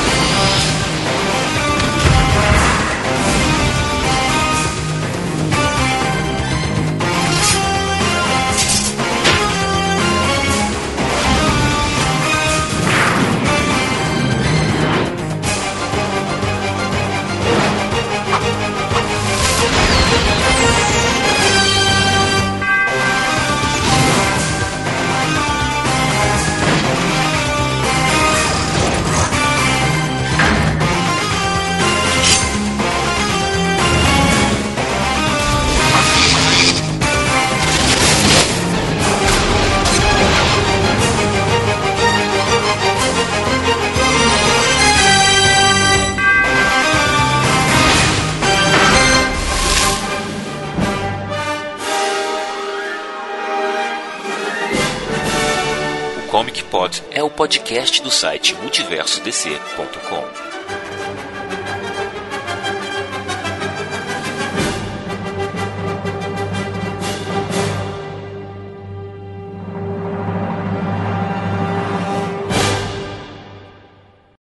podcast do site multiversodc.com.